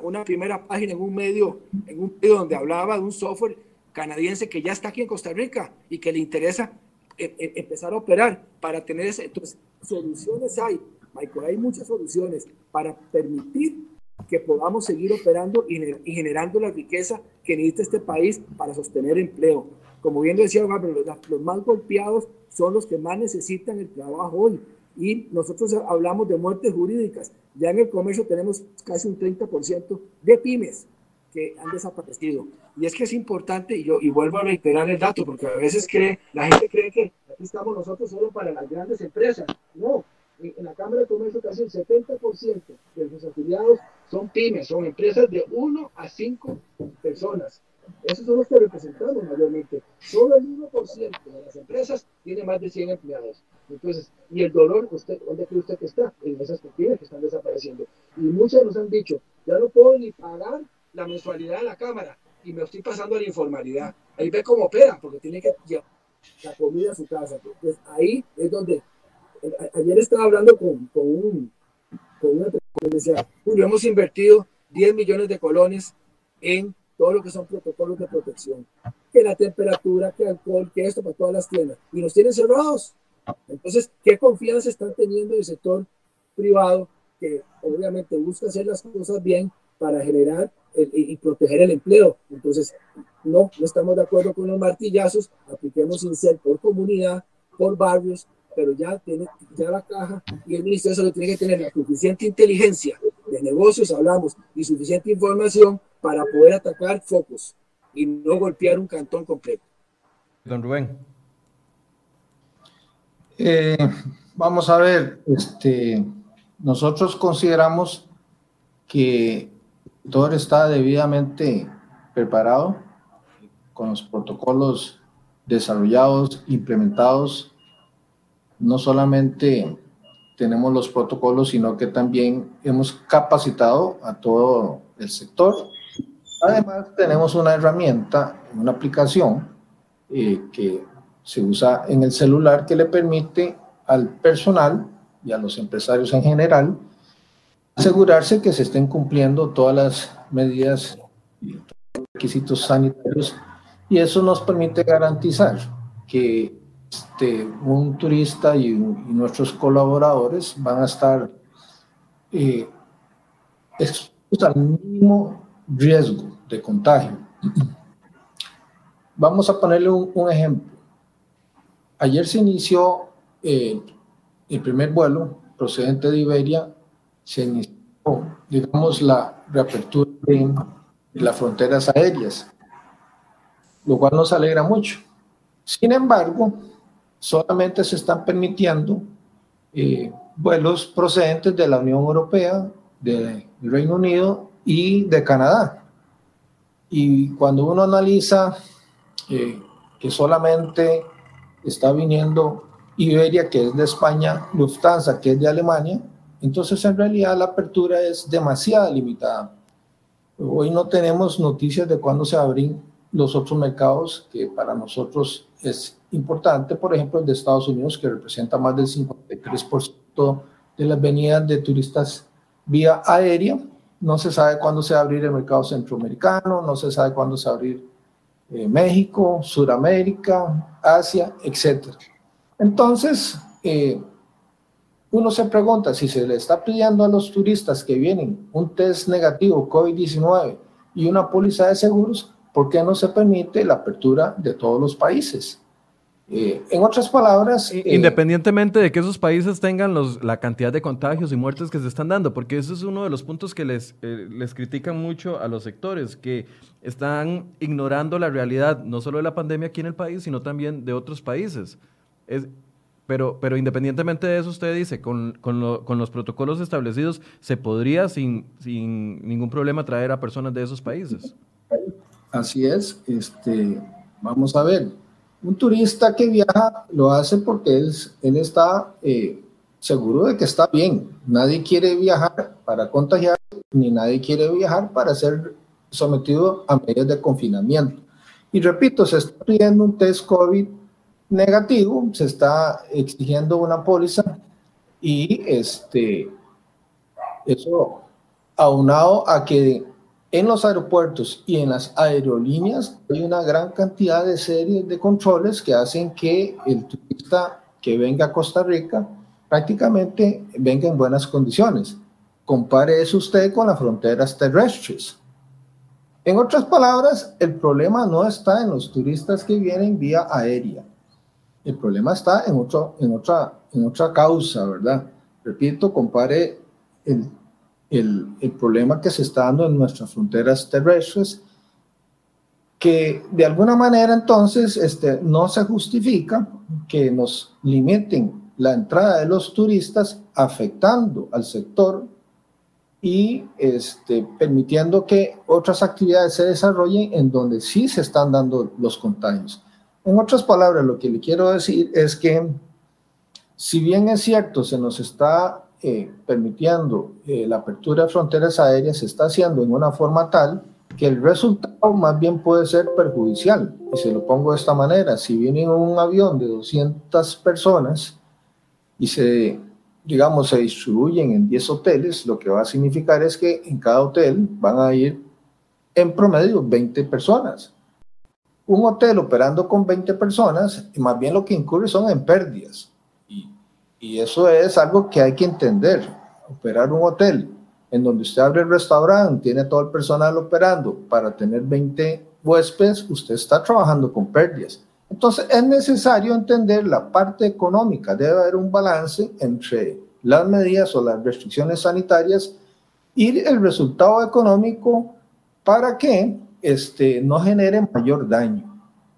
una, primera página en un medio, en un medio donde hablaba de un software canadiense que ya está aquí en Costa Rica y que le interesa e, e, empezar a operar para tener. Entonces, soluciones hay, Michael, hay muchas soluciones para permitir que podamos seguir operando y, generando la riqueza que necesita este país para sostener empleo. Como bien decía los, los más golpeados son los que más necesitan el trabajo hoy. Y nosotros hablamos de muertes jurídicas. Ya en el comercio tenemos casi un 30% de pymes que han desaparecido. Y es que es importante, y yo y vuelvo a reiterar el dato, porque a veces cree, la gente cree que aquí estamos nosotros solo para las grandes empresas. No, en la Cámara de Comercio casi el 70% de los afiliados son pymes, son empresas de 1 a 5 personas. Esos son los que representamos mayormente. Solo el 1% de las empresas tiene más de 100 empleados. Entonces, y el dolor, usted, ¿dónde cree usted que está? En esas pymes que están desapareciendo. Y muchos nos han dicho, ya no puedo ni pagar la mensualidad de la Cámara y me estoy pasando a la informalidad. Ahí ve cómo opera, porque tiene que llevar la comida a su casa. Entonces, ahí es donde ayer estaba hablando con, con, un, con una que decía, Julio, hemos invertido 10 millones de colones en todo lo que son protocolos de protección, que la temperatura, que alcohol, que esto para todas las tiendas, y nos tienen cerrados. Entonces, ¿qué confianza están teniendo el sector privado que obviamente busca hacer las cosas bien para generar y proteger el empleo? Entonces, no, no estamos de acuerdo con los martillazos, apliquemos ser por comunidad, por barrios, pero ya tiene ya la caja y el ministerio solo tiene que tener la suficiente inteligencia de negocios, hablamos, y suficiente información para poder atacar focos y no golpear un cantón completo. Don Rubén. Eh, vamos a ver, este, nosotros consideramos que todo está debidamente preparado con los protocolos desarrollados, implementados no solamente tenemos los protocolos, sino que también hemos capacitado a todo el sector. Además, tenemos una herramienta, una aplicación eh, que se usa en el celular que le permite al personal y a los empresarios en general asegurarse que se estén cumpliendo todas las medidas y requisitos sanitarios y eso nos permite garantizar que este, un turista y, nuestros colaboradores van a estar eh, expuestos al mínimo riesgo de contagio. Vamos a ponerle un, ejemplo. Ayer se inició eh, el primer vuelo procedente de Iberia, se inició, digamos, la reapertura de las fronteras aéreas, lo cual nos alegra mucho. Sin embargo, solamente se están permitiendo eh, vuelos procedentes de la Unión Europea, del Reino Unido y de Canadá. Y cuando uno analiza eh, que solamente está viniendo Iberia, que es de España, Lufthansa, que es de Alemania, entonces en realidad la apertura es demasiado limitada. Hoy no tenemos noticias de cuándo se abren los otros mercados que para nosotros es importante, por ejemplo, el de Estados Unidos, que representa más del 53% de las venidas de turistas vía aérea. No se sabe cuándo se va a abrir el mercado centroamericano, no se sabe cuándo se va a abrir eh, México, Sudamérica, Asia, etc. Entonces, eh, uno se pregunta si se le está pidiendo a los turistas que vienen un test negativo COVID-19 y una póliza de seguros, ¿por qué no se permite la apertura de todos los países? Eh, en otras palabras... Eh, Independientemente de que esos países tengan los, la cantidad de contagios y muertes que se están dando, porque ese es uno de los puntos que les, eh, les critican mucho a los sectores, que están ignorando la realidad no solo de la pandemia aquí en el país, sino también de otros países. Es, pero, pero independientemente de eso, usted dice, con, con, los protocolos establecidos, ¿se podría sin, sin ningún problema traer a personas de esos países? Así es. Este, vamos a ver. Un turista que viaja lo hace porque él, está eh, seguro de que está bien. Nadie quiere viajar para contagiar, ni nadie quiere viajar para ser sometido a medidas de confinamiento. Y repito, se está pidiendo un test COVID negativo, se está exigiendo una póliza y este, eso aunado a que en los aeropuertos y en las aerolíneas hay una gran cantidad de series de controles que hacen que el turista que venga a Costa Rica prácticamente venga en buenas condiciones. Compare eso usted con las fronteras terrestres. En otras palabras, el problema no está en los turistas que vienen vía aérea. El problema está en, otro, en, otra, en otra causa, ¿verdad? Repito, compare el, el, el problema que se está dando en nuestras fronteras terrestres, que de alguna manera entonces este, no se justifica que nos limiten la entrada de los turistas afectando al sector y este, permitiendo que otras actividades se desarrollen en donde sí se están dando los contagios. En otras palabras, lo que le quiero decir es que si bien es cierto, se nos está eh, permitiendo eh, la apertura de fronteras aéreas, se está haciendo en una forma tal que el resultado más bien puede ser perjudicial. Y se lo pongo de esta manera, si viene un avión de 200 personas y se digamos, se distribuyen en 10 hoteles, lo que va a significar es que en cada hotel van a ir en promedio 20 personas. Un hotel operando con 20 personas, más bien lo que incurre son en pérdidas. Y, eso es algo que hay que entender. Operar un hotel en donde usted abre el restaurante, tiene todo el personal operando para tener 20 huéspedes, usted está trabajando con pérdidas. Entonces es necesario entender la parte económica, debe haber un balance entre las medidas o las restricciones sanitarias y el resultado económico para que este, no genere mayor daño.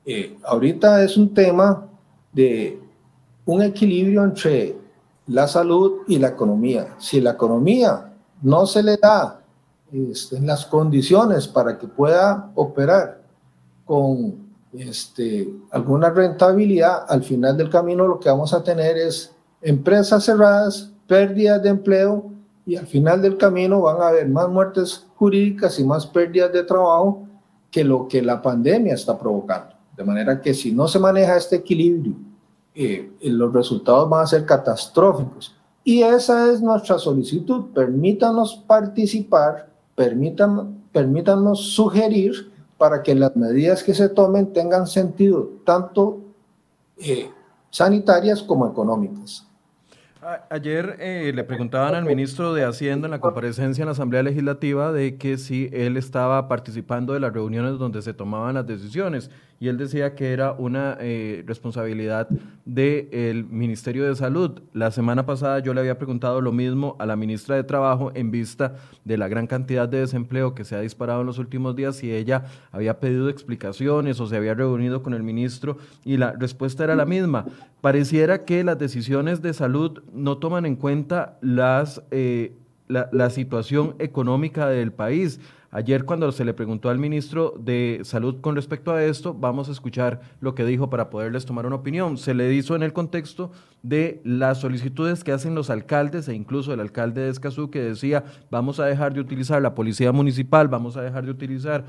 Eh, ahorita es un tema de un equilibrio entre la salud y la economía. Si la economía no se le da este, las condiciones para que pueda operar con este, alguna rentabilidad, al final del camino lo que vamos a tener es empresas cerradas, pérdidas de empleo y al final del camino van a haber más muertes jurídicas y más pérdidas de trabajo que lo que la pandemia está provocando. De manera que si no se maneja este equilibrio, eh, los resultados van a ser catastróficos. Y esa es nuestra solicitud. Permítanos participar, permítanos, permítanos sugerir para que las medidas que se tomen tengan sentido, tanto eh, sanitarias como económicas. Ayer eh, le preguntaban al ministro de Hacienda en la comparecencia en la Asamblea Legislativa de que si él estaba participando de las reuniones donde se tomaban las decisiones y él decía que era una eh, responsabilidad del Ministerio de Salud. La semana pasada yo le había preguntado lo mismo a la ministra de Trabajo en vista de la gran cantidad de desempleo que se ha disparado en los últimos días, si ella había pedido explicaciones o se había reunido con el ministro y la respuesta era la misma. Pareciera que las decisiones de salud no toman en cuenta las, eh, la situación económica del país. Ayer cuando se le preguntó al ministro de Salud con respecto a esto, vamos a escuchar lo que dijo para poderles tomar una opinión. Se le hizo en el contexto de las solicitudes que hacen los alcaldes e incluso el alcalde de Escazú que decía vamos a dejar de utilizar la policía municipal, vamos a dejar de utilizar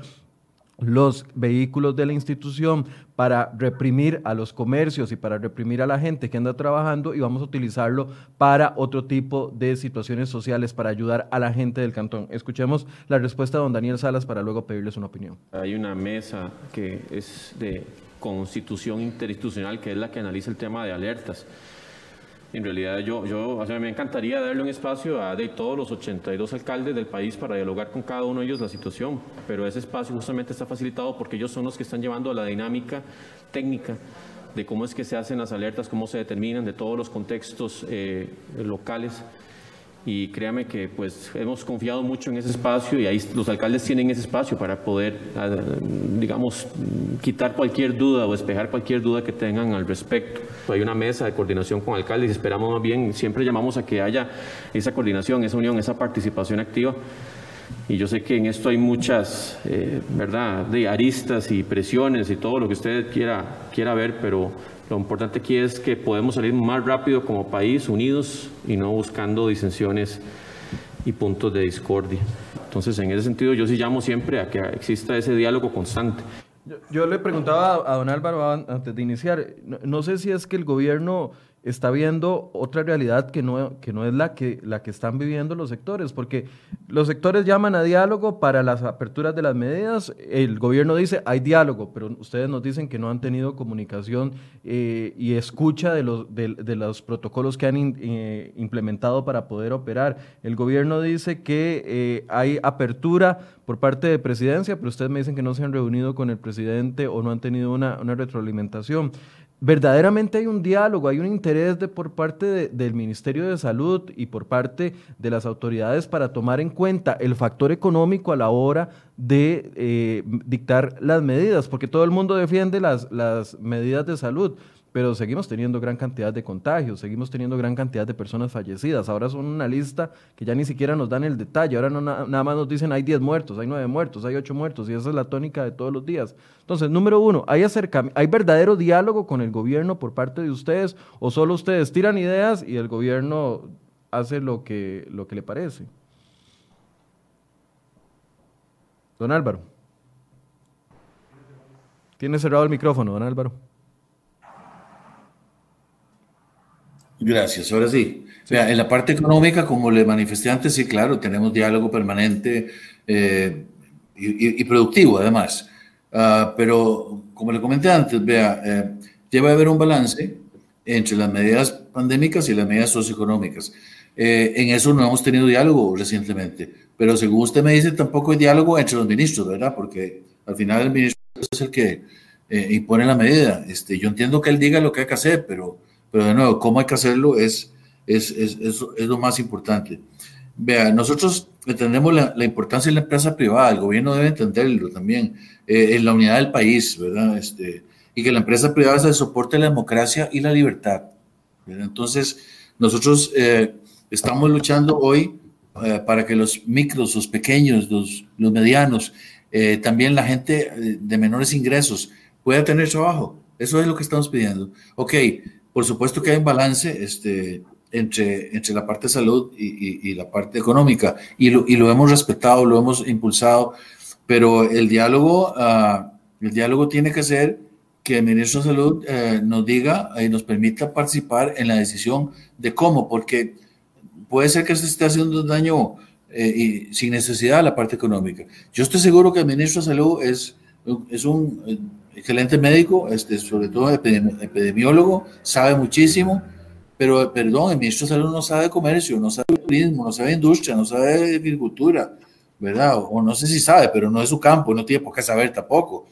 los vehículos de la institución para reprimir a los comercios y para reprimir a la gente que anda trabajando y vamos a utilizarlo para otro tipo de situaciones sociales, para ayudar a la gente del cantón. Escuchemos la respuesta de don Daniel Salas para luego pedirles una opinión. Hay una mesa que es de constitución interinstitucional que es la que analiza el tema de alertas. En realidad yo, yo o sea, me encantaría darle un espacio a de todos los 82 alcaldes del país para dialogar con cada uno de ellos la situación, pero ese espacio justamente está facilitado porque ellos son los que están llevando la dinámica técnica de cómo es que se hacen las alertas, cómo se determinan, de todos los contextos eh, locales. Y créame que pues hemos confiado mucho en ese espacio y ahí los alcaldes tienen ese espacio para poder, ah, digamos, quitar cualquier duda o despejar cualquier duda que tengan al respecto. Hay una mesa de coordinación con alcaldes y esperamos más bien, siempre llamamos a que haya esa coordinación, esa unión, esa participación activa. Y yo sé que en esto hay muchas, eh, ¿verdad?, de aristas y presiones y todo lo que usted quiera, quiera ver, pero lo importante aquí es que podemos salir más rápido como país, unidos y no buscando disensiones y puntos de discordia. Entonces, en ese sentido, yo sí llamo siempre a que exista ese diálogo constante. Yo, le preguntaba a don Álvaro antes de iniciar, no sé si es que el gobierno está viendo otra realidad que no, que no es la que, la que están viviendo los sectores, porque los sectores llaman a diálogo para las aperturas de las medidas, el gobierno dice hay diálogo, pero ustedes nos dicen que no han tenido comunicación eh, y escucha de los, de, los protocolos que han eh, implementado para poder operar. El gobierno dice que eh, hay apertura por parte de presidencia, pero ustedes me dicen que no se han reunido con el presidente o no han tenido una, una retroalimentación verdaderamente hay un diálogo, hay un interés de, por parte del Ministerio de Salud y por parte de las autoridades para tomar en cuenta el factor económico a la hora de eh, dictar las medidas, porque todo el mundo defiende las, las medidas de salud, pero seguimos teniendo gran cantidad de contagios, seguimos teniendo gran cantidad de personas fallecidas. Ahora son una lista que ya ni siquiera nos dan el detalle, ahora no, nada más nos dicen hay 10 muertos, hay 9 muertos, hay 8 muertos, y esa es la tónica de todos los días. Entonces, número uno, ¿hay, ¿hay verdadero diálogo con el gobierno por parte de ustedes o solo ustedes tiran ideas y el gobierno hace lo que, lo que le parece? Don Álvaro. Tiene cerrado el micrófono, don Álvaro. Gracias, ahora sí. en la parte económica, como le manifesté antes, sí, claro, tenemos diálogo permanente eh, y, productivo, además. Ah, pero, como le comenté antes, vea, eh, debe haber un balance entre las medidas pandémicas y las medidas socioeconómicas. Eh, en eso no hemos tenido diálogo recientemente, pero según usted me dice, tampoco hay diálogo entre los ministros, ¿verdad? Porque al final el ministro es el que impone la medida. Este, yo entiendo que él diga lo que hay que hacer, pero pero de nuevo, cómo hay que hacerlo es, es, es, es, lo más importante. Vea, nosotros entendemos la, la, importancia de la empresa privada, el gobierno debe entenderlo también, eh, en la unidad del país, ¿verdad? Este, y que la empresa privada se soporte la democracia y la libertad. Entonces, nosotros eh, estamos luchando hoy eh, para que los micros, los pequeños, los, los medianos, también la gente de menores ingresos pueda tener trabajo. Eso es lo que estamos pidiendo. Ok, por supuesto que hay un balance este, entre, entre la parte de salud y, y, la parte económica, y lo, y lo, hemos respetado, lo hemos impulsado, pero el diálogo, uh, el diálogo tiene que ser que el ministro de Salud uh, nos diga y nos permita participar en la decisión de cómo, porque puede ser que se esté haciendo un daño eh, y sin necesidad a la parte económica. Yo estoy seguro que el ministro de Salud es, es un excelente médico, este, sobre todo epidemiólogo, sabe muchísimo, pero perdón, el ministro de Salud no sabe comercio, no sabe turismo, no sabe industria, no sabe agricultura, ¿verdad? O, no sé si sabe, pero no es su campo, no tiene por qué saber tampoco.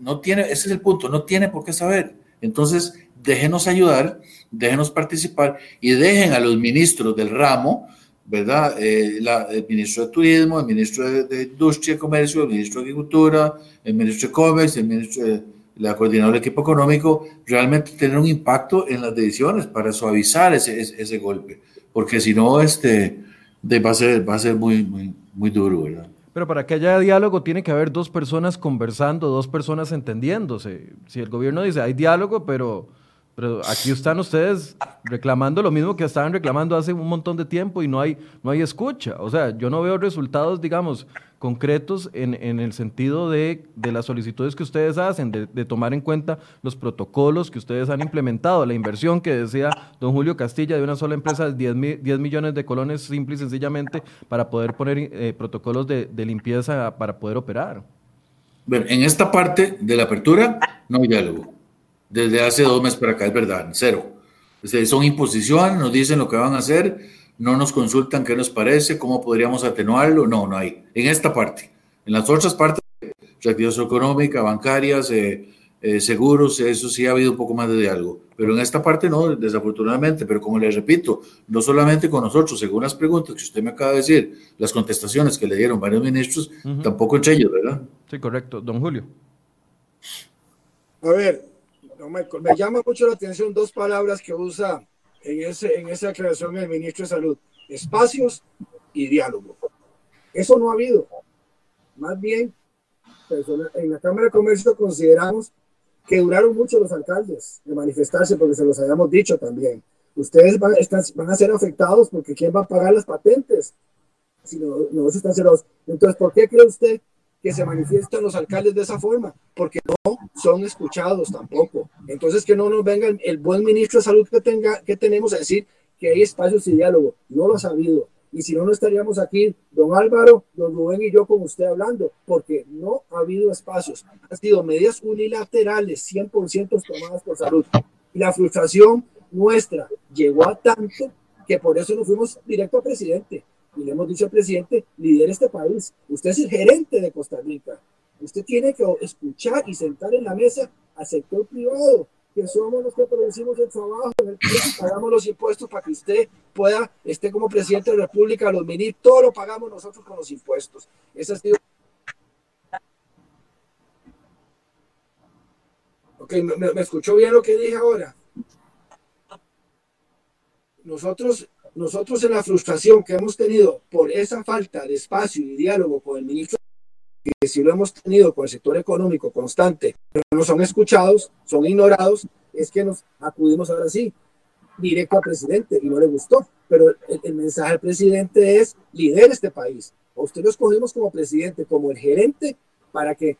No tiene, ese es el punto, no tiene por qué saber. Entonces, déjenos ayudar, déjenos participar y dejen a los ministros del ramo ¿verdad? Eh, el ministro de Turismo, el ministro de, Industria y Comercio, el ministro de Agricultura, el ministro de Comercio, el ministro de la coordinadora del equipo económico, realmente tener un impacto en las decisiones para suavizar ese, ese, golpe, porque si no, este, va, a ser, va a ser muy, muy, muy duro, ¿verdad? Pero para que haya diálogo tiene que haber dos personas conversando, dos personas entendiéndose. Si el gobierno dice hay diálogo, pero pero aquí están ustedes reclamando lo mismo que estaban reclamando hace un montón de tiempo y no hay, no hay escucha. O sea, yo no veo resultados, digamos, concretos en, en el sentido de, de, las solicitudes que ustedes hacen, de, tomar en cuenta los protocolos que ustedes han implementado, la inversión que decía don Julio Castilla de una sola empresa de 10, 10 millones de colones simple y sencillamente para poder poner eh, protocolos de, de limpieza para poder operar. En esta parte de la apertura no hay diálogo desde hace dos meses para acá, es verdad, cero. son imposiciones, nos dicen lo que van a hacer, no nos consultan qué nos parece, cómo podríamos atenuarlo, no, no hay. En esta parte. En las otras partes, reactivación económica, bancarias, eh, eh, seguros, eso sí ha habido un poco más de diálogo. Pero en esta parte no, desafortunadamente. Pero como les repito, no solamente con nosotros, según las preguntas que usted me acaba de decir, las contestaciones que le dieron varios ministros, tampoco entre ellos, ¿verdad? Sí, correcto. Don Julio. A ver, me llama mucho la atención dos palabras que usa en, ese, en esa aclaración el ministro de Salud, espacios y diálogo. Eso no ha habido. Más bien, en la Cámara de Comercio consideramos que duraron mucho los alcaldes de manifestarse porque se los habíamos dicho también. Ustedes van, van a ser afectados porque ¿quién va a pagar las patentes? Si no, no están cerrados. Entonces, ¿por qué cree usted que se manifiestan los alcaldes de esa forma? Porque no son escuchados tampoco. Entonces, que no nos venga el, buen ministro de salud que, tenga, que tenemos a decir que hay espacios de diálogo. No lo ha sabido y si no, no estaríamos aquí, don Álvaro, don Rubén y yo con usted hablando, porque no ha habido espacios. Han sido medidas unilaterales, 100% tomadas por salud. Y la frustración nuestra llegó a tanto que por eso nos fuimos directo al presidente. Y le hemos dicho al presidente, lidera este país. Usted es el gerente de Costa Rica. Usted tiene que escuchar y sentar en la mesa al sector privado que somos los que producimos el trabajo, pagamos los impuestos para que usted pueda, esté como presidente de la República, los ministros, todo lo pagamos nosotros con los impuestos. Esa ha sido... Ok, ¿me, me escuchó bien lo que dije ahora? Nosotros, nosotros en la frustración que hemos tenido por esa falta de espacio y diálogo con el ministro que si lo hemos tenido con el sector económico constante, pero no son escuchados, son ignorados, es que nos acudimos ahora sí directo al presidente y no le gustó. Pero el, mensaje del presidente es lidera este país. Usted lo escogimos como presidente, como el gerente, para que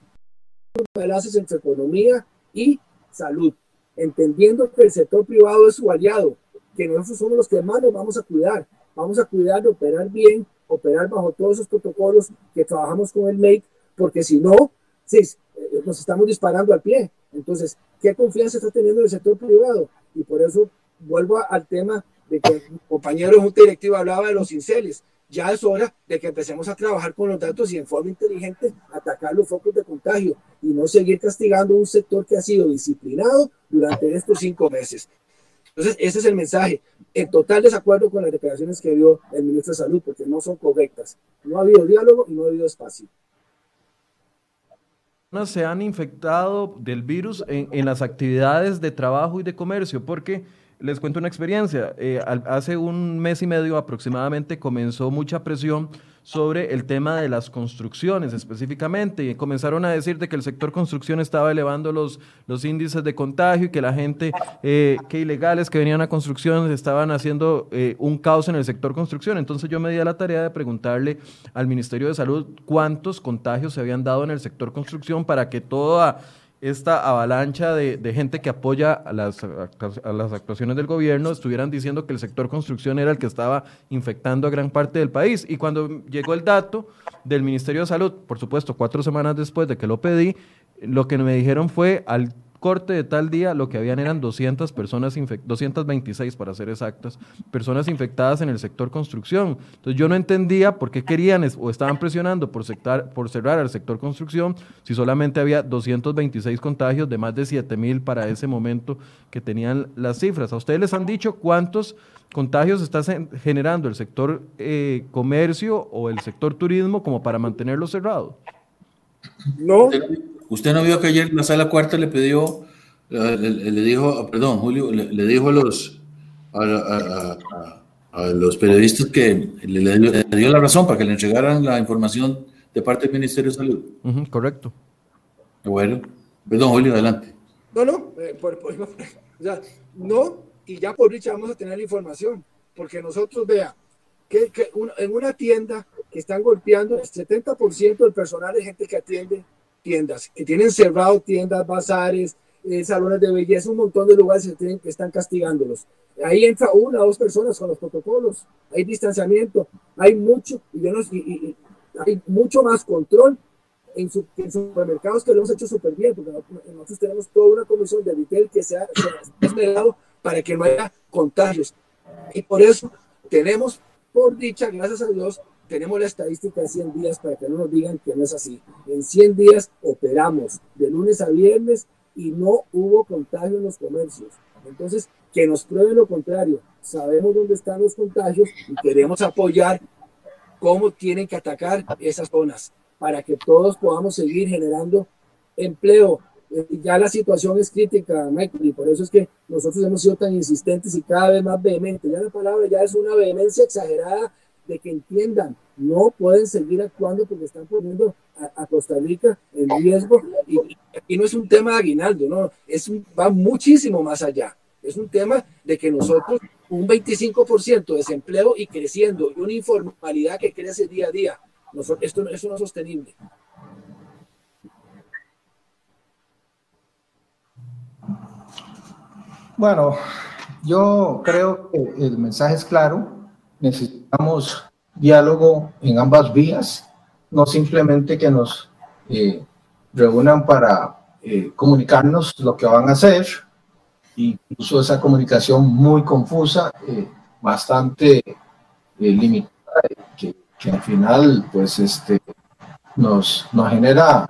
enlaces entre economía y salud, entendiendo que el sector privado es su aliado, que nosotros somos los que más nos vamos a cuidar. Vamos a cuidar de operar bien, operar bajo todos esos protocolos que trabajamos con el MAKE porque si no, sí, eh, nos estamos disparando al pie. Entonces, ¿qué confianza está teniendo el sector privado? Y por eso vuelvo al tema de que el compañero de Junta Directiva hablaba de los inceles. Ya es hora de que empecemos a trabajar con los datos y en forma inteligente atacar los focos de contagio y no seguir castigando un sector que ha sido disciplinado durante estos cinco meses. Entonces, ese es el mensaje. En total desacuerdo con las declaraciones que dio el ministro de Salud, porque no son correctas. No ha habido diálogo y no ha habido espacio se han infectado del virus en, las actividades de trabajo y de comercio, porque les cuento una experiencia. Eh, hace un mes y medio aproximadamente comenzó mucha presión sobre el tema de las construcciones específicamente y comenzaron a decir de que el sector construcción estaba elevando los, los índices de contagio y que la gente, eh, que ilegales que venían a construcción estaban haciendo eh, un caos en el sector construcción. Entonces yo me di a la tarea de preguntarle al Ministerio de Salud cuántos contagios se habían dado en el sector construcción para que toda esta avalancha de, gente que apoya las, a las, actuaciones del gobierno estuvieran diciendo que el sector construcción era el que estaba infectando a gran parte del país. Y cuando llegó el dato del Ministerio de Salud, por supuesto, cuatro semanas después de que lo pedí, lo que me dijeron fue al corte de tal día lo que habían eran 200 personas, 226 para ser exactas, personas infectadas en el sector construcción. Entonces yo no entendía por qué querían o estaban presionando por, por cerrar el sector construcción si solamente había 226 contagios de más de 7 mil para ese momento que tenían las cifras. ¿A ustedes les han dicho cuántos contagios está generando el sector eh, comercio o el sector turismo como para mantenerlo cerrado? No. Usted no vio que ayer en la sala cuarta le pidió, le, dijo, perdón, Julio, le, dijo a los, a, los periodistas que le, dio la razón para que le entregaran la información de parte del Ministerio de Salud. correcto. Bueno, perdón, Julio, adelante. No, no, eh, <laughs> no, y ya por dicha vamos a tener la información, porque nosotros, vea, que, en una tienda que están golpeando el 70% del personal de gente que atiende tiendas, que tienen cerrado tiendas, bazares, eh, salones de belleza, un montón de lugares que, tienen, que están castigándolos. Ahí entra una o dos personas con los protocolos, hay distanciamiento, hay mucho, y, yo no, y, hay mucho más control en, su, en, supermercados que lo hemos hecho súper bien, porque nosotros tenemos toda una comisión de retail que se ha, esperado para que no haya contagios. Y por eso tenemos, por dicha, gracias a Dios, tenemos la estadística de 100 días para que no nos digan que no es así. En 100 días operamos de lunes a viernes y no hubo contagio en los comercios. Entonces, que nos prueben lo contrario. Sabemos dónde están los contagios y queremos apoyar cómo tienen que atacar esas zonas para que todos podamos seguir generando empleo. Eh, ya la situación es crítica, Michael, y por eso es que nosotros hemos sido tan insistentes y cada vez más vehementes. Ya la palabra ya es una vehemencia exagerada de que entiendan, no pueden seguir actuando porque están poniendo a, Costa Rica en riesgo. Y, y, no es un tema de aguinaldo, no, es va muchísimo más allá. Es un tema de que nosotros, un 25% de desempleo y creciendo, y una informalidad que crece día a día, nosotros, esto, esto no es sostenible. Bueno, yo creo que el mensaje es claro. Necesitamos diálogo en ambas vías, no simplemente que nos eh, reúnan para eh, comunicarnos lo que van a hacer, incluso esa comunicación muy confusa, eh, bastante limitada, que, que, al final pues este, nos, nos genera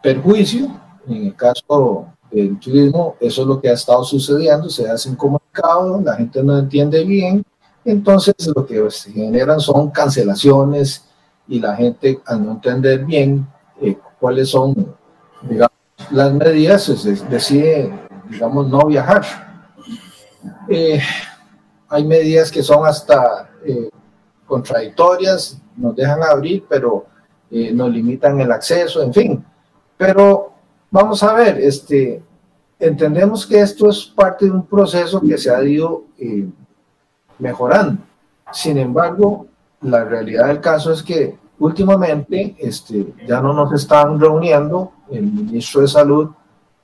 perjuicio. En el caso el turismo, eso es lo que ha estado sucediendo, se hacen comunicados, la gente no entiende bien, entonces lo que se generan son cancelaciones y la gente al no entender bien eh, cuáles son digamos, las medidas, pues, decide, digamos, no viajar. Eh, hay medidas que son hasta eh, contradictorias, nos dejan abrir, pero nos limitan el acceso, en fin. Pero vamos a ver, este, entendemos que esto es parte de un proceso que se ha ido eh, mejorando. Sin embargo, la realidad del caso es que últimamente este, ya no nos están reuniendo, el ministro de Salud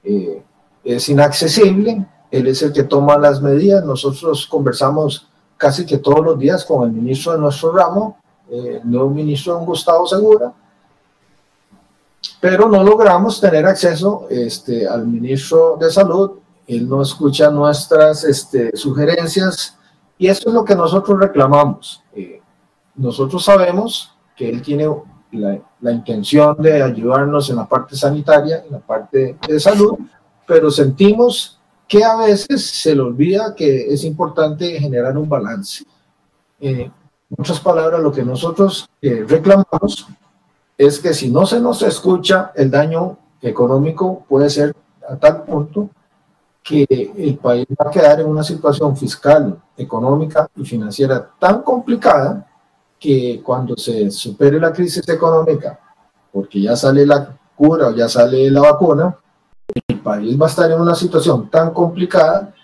eh, es inaccesible, él es el que toma las medidas, nosotros conversamos casi que todos los días con el ministro de nuestro ramo, eh, el nuevo ministro Gustavo Segura, pero no logramos tener acceso este, al ministro de Salud, él no escucha nuestras este, sugerencias y eso es lo que nosotros reclamamos. Eh, nosotros sabemos que él tiene la, la, intención de ayudarnos en la parte sanitaria, en la parte de salud, pero sentimos que a veces se le olvida que es importante generar un balance. Eh, en otras palabras, lo que nosotros eh, reclamamos es que si no se nos escucha, el daño económico puede ser a tal punto que el país va a quedar en una situación fiscal, económica y financiera tan complicada que cuando se supere la crisis económica, porque ya sale la cura o ya sale la vacuna, el país va a estar en una situación tan complicada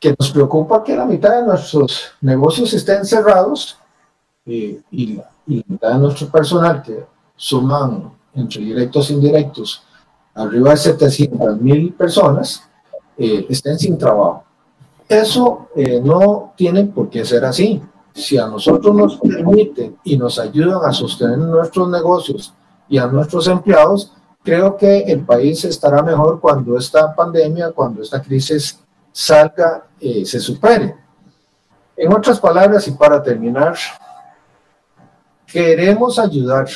que nos preocupa que la mitad de nuestros negocios estén cerrados eh, y, la, mitad de nuestro personal que suman entre directos e indirectos arriba de 700 mil personas, eh, estén sin trabajo. Eso eh, no tiene por qué ser así. Si a nosotros nos permiten y nos ayudan a sostener nuestros negocios y a nuestros empleados, creo que el país estará mejor cuando esta pandemia, cuando esta crisis salga, eh, se supere. En otras palabras, y para terminar, queremos ayudar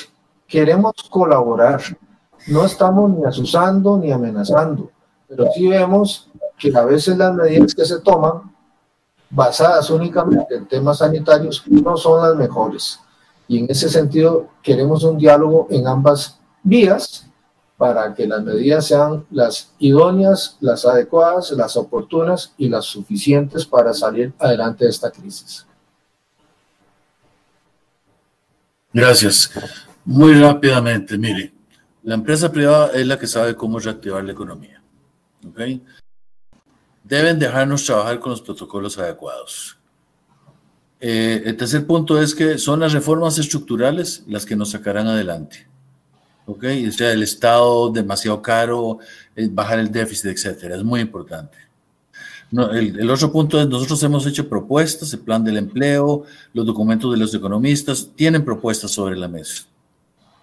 queremos colaborar. No estamos ni asusando ni amenazando, pero sí vemos que a veces las medidas que se toman, basadas únicamente en temas sanitarios, no son las mejores. Y en ese sentido queremos un diálogo en ambas vías para que las medidas sean las idóneas, las adecuadas, las oportunas y las suficientes para salir adelante de esta crisis. Gracias. Muy rápidamente, mire, la empresa privada es la que sabe cómo reactivar la economía. ¿okay? Deben dejarnos trabajar con los protocolos adecuados. Eh, el tercer punto es que son las reformas estructurales las que nos sacarán adelante. ¿ok? O sea, el Estado demasiado caro, bajar el déficit, etcétera. Es muy importante. el, el, otro punto es, nosotros hemos hecho propuestas, el plan del empleo, los documentos de los economistas, tienen propuestas sobre la mesa.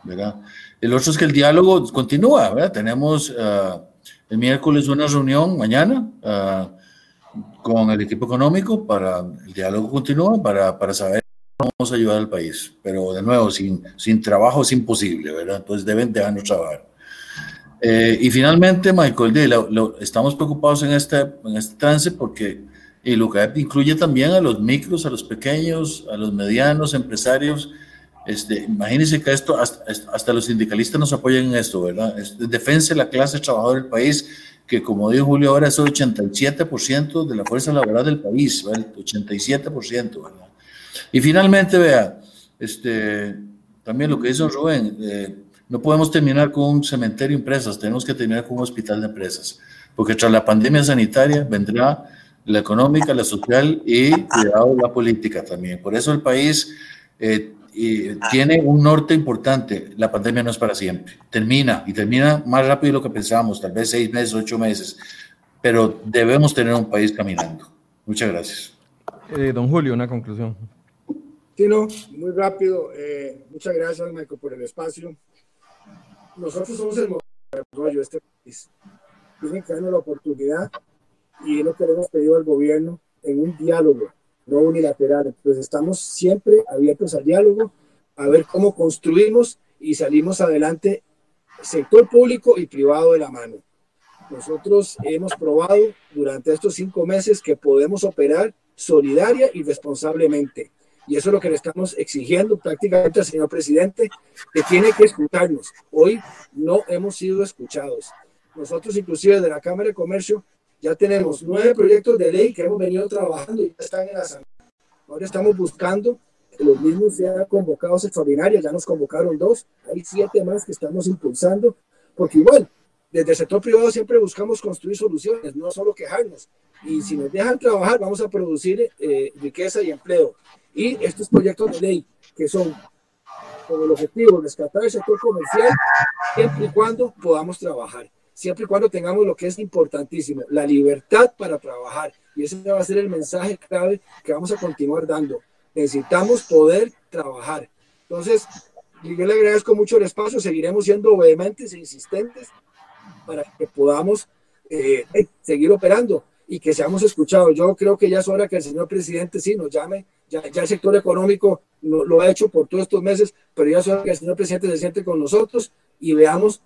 ¿Verdad? El otro es que el diálogo continúa, ¿verdad? Tenemos uh, el miércoles una reunión mañana uh, con el equipo económico para el diálogo continúa para, para saber cómo vamos a ayudar al país. Pero de nuevo, sin, sin trabajo es imposible, ¿verdad? Entonces deben dejarnos trabajar. Eh, y finalmente, Michael, de, estamos preocupados en este, en este trance porque el UCAEP incluye también a los micros, a los pequeños, a los medianos empresarios. Este, imagínense que esto, hasta, hasta, los sindicalistas nos apoyan en esto, ¿verdad? Es defensa de la clase trabajadora del país, que como dijo Julio ahora es el 87% de la fuerza laboral del país, ¿verdad? El 87%, ¿verdad? Y finalmente, vea, este, también lo que dice Rubén, eh, no podemos terminar con un cementerio de empresas, tenemos que terminar con un hospital de empresas, porque tras la pandemia sanitaria vendrá la económica, la social y, cuidado, la política también. Por eso el país eh, tiene un norte importante. La pandemia no es para siempre. Termina y termina más rápido de lo que pensábamos, tal vez seis meses, ocho meses, pero debemos tener un país caminando. Muchas gracias. Eh, don Julio, una conclusión. Sí, no, muy rápido. Eh, muchas gracias, Michael, por el espacio. Nosotros somos el desarrollo de este país. Tienen que darnos la oportunidad y es lo que le hemos pedido al gobierno en un diálogo, no unilateral. Entonces estamos siempre abiertos al diálogo, a ver cómo construimos y salimos adelante, sector público y privado de la mano. Nosotros hemos probado durante estos cinco meses que podemos operar solidaria y responsablemente. Y eso es lo que le estamos exigiendo prácticamente al señor presidente, que tiene que escucharnos. Hoy no hemos sido escuchados. Nosotros, inclusive de la Cámara de Comercio, ya tenemos nueve proyectos de ley que hemos venido trabajando y ya están en la asamblea. Ahora estamos buscando que los mismos sean convocados extraordinarios. Ya nos convocaron dos. Hay siete más que estamos impulsando, porque igual, desde el sector privado siempre buscamos construir soluciones, no solo quejarnos. Y si nos dejan trabajar, vamos a producir eh, riqueza y empleo y estos proyectos de ley que son con el objetivo de rescatar el sector comercial siempre y cuando podamos trabajar, siempre y cuando tengamos lo que es importantísimo, la libertad para trabajar. Y ese va a ser el mensaje clave que vamos a continuar dando. Necesitamos poder trabajar. Entonces, yo le agradezco mucho el espacio, seguiremos siendo vehementes e insistentes para que podamos eh, seguir operando y que seamos escuchados. Yo creo que ya es hora que el señor presidente sí nos llame ya, el sector económico lo, ha hecho por todos estos meses, pero ya es que el señor presidente se siente con nosotros y veamos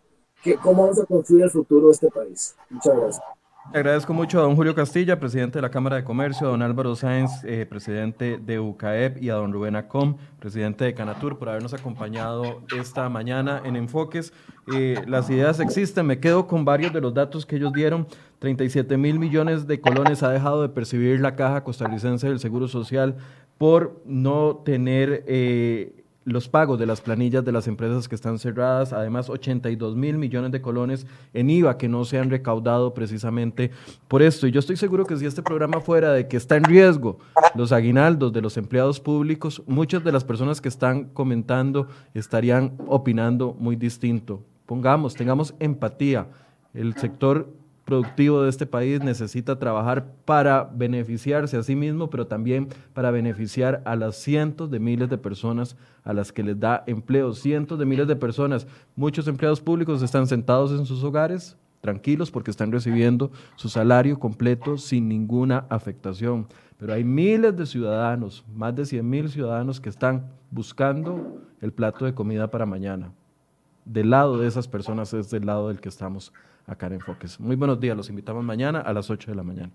cómo vamos a construir el futuro de este país. Muchas gracias. agradezco mucho a don Julio Castilla, presidente de la Cámara de Comercio, a don Álvaro Sáenz, eh, presidente de UCAEP, y a don Rubén Acom, presidente de Canatur, por habernos acompañado esta mañana en Enfoques. Eh, las ideas existen, me quedo con varios de los datos que ellos dieron. 37 mil millones de colones ha dejado de percibir la caja costarricense del Seguro Social por no tener eh, los pagos de las planillas de las empresas que están cerradas, además 82 mil millones de colones en IVA que no se han recaudado precisamente por esto. Y yo estoy seguro que si este programa fuera de que está en riesgo los aguinaldos de los empleados públicos, muchas de las personas que están comentando estarían opinando muy distinto. Pongamos, tengamos empatía. El sector productivo de este país necesita trabajar para beneficiarse a sí mismo, pero también para beneficiar a las cientos de miles de personas a las que les da empleo, cientos de miles de personas. Muchos empleados públicos están sentados en sus hogares tranquilos porque están recibiendo su salario completo sin ninguna afectación. Pero hay miles de ciudadanos, más de 100 mil ciudadanos que están buscando el plato de comida para mañana. Del lado de esas personas es del lado del que estamos acá en Enfoques. Muy buenos días, los invitamos mañana a las 8 de la mañana.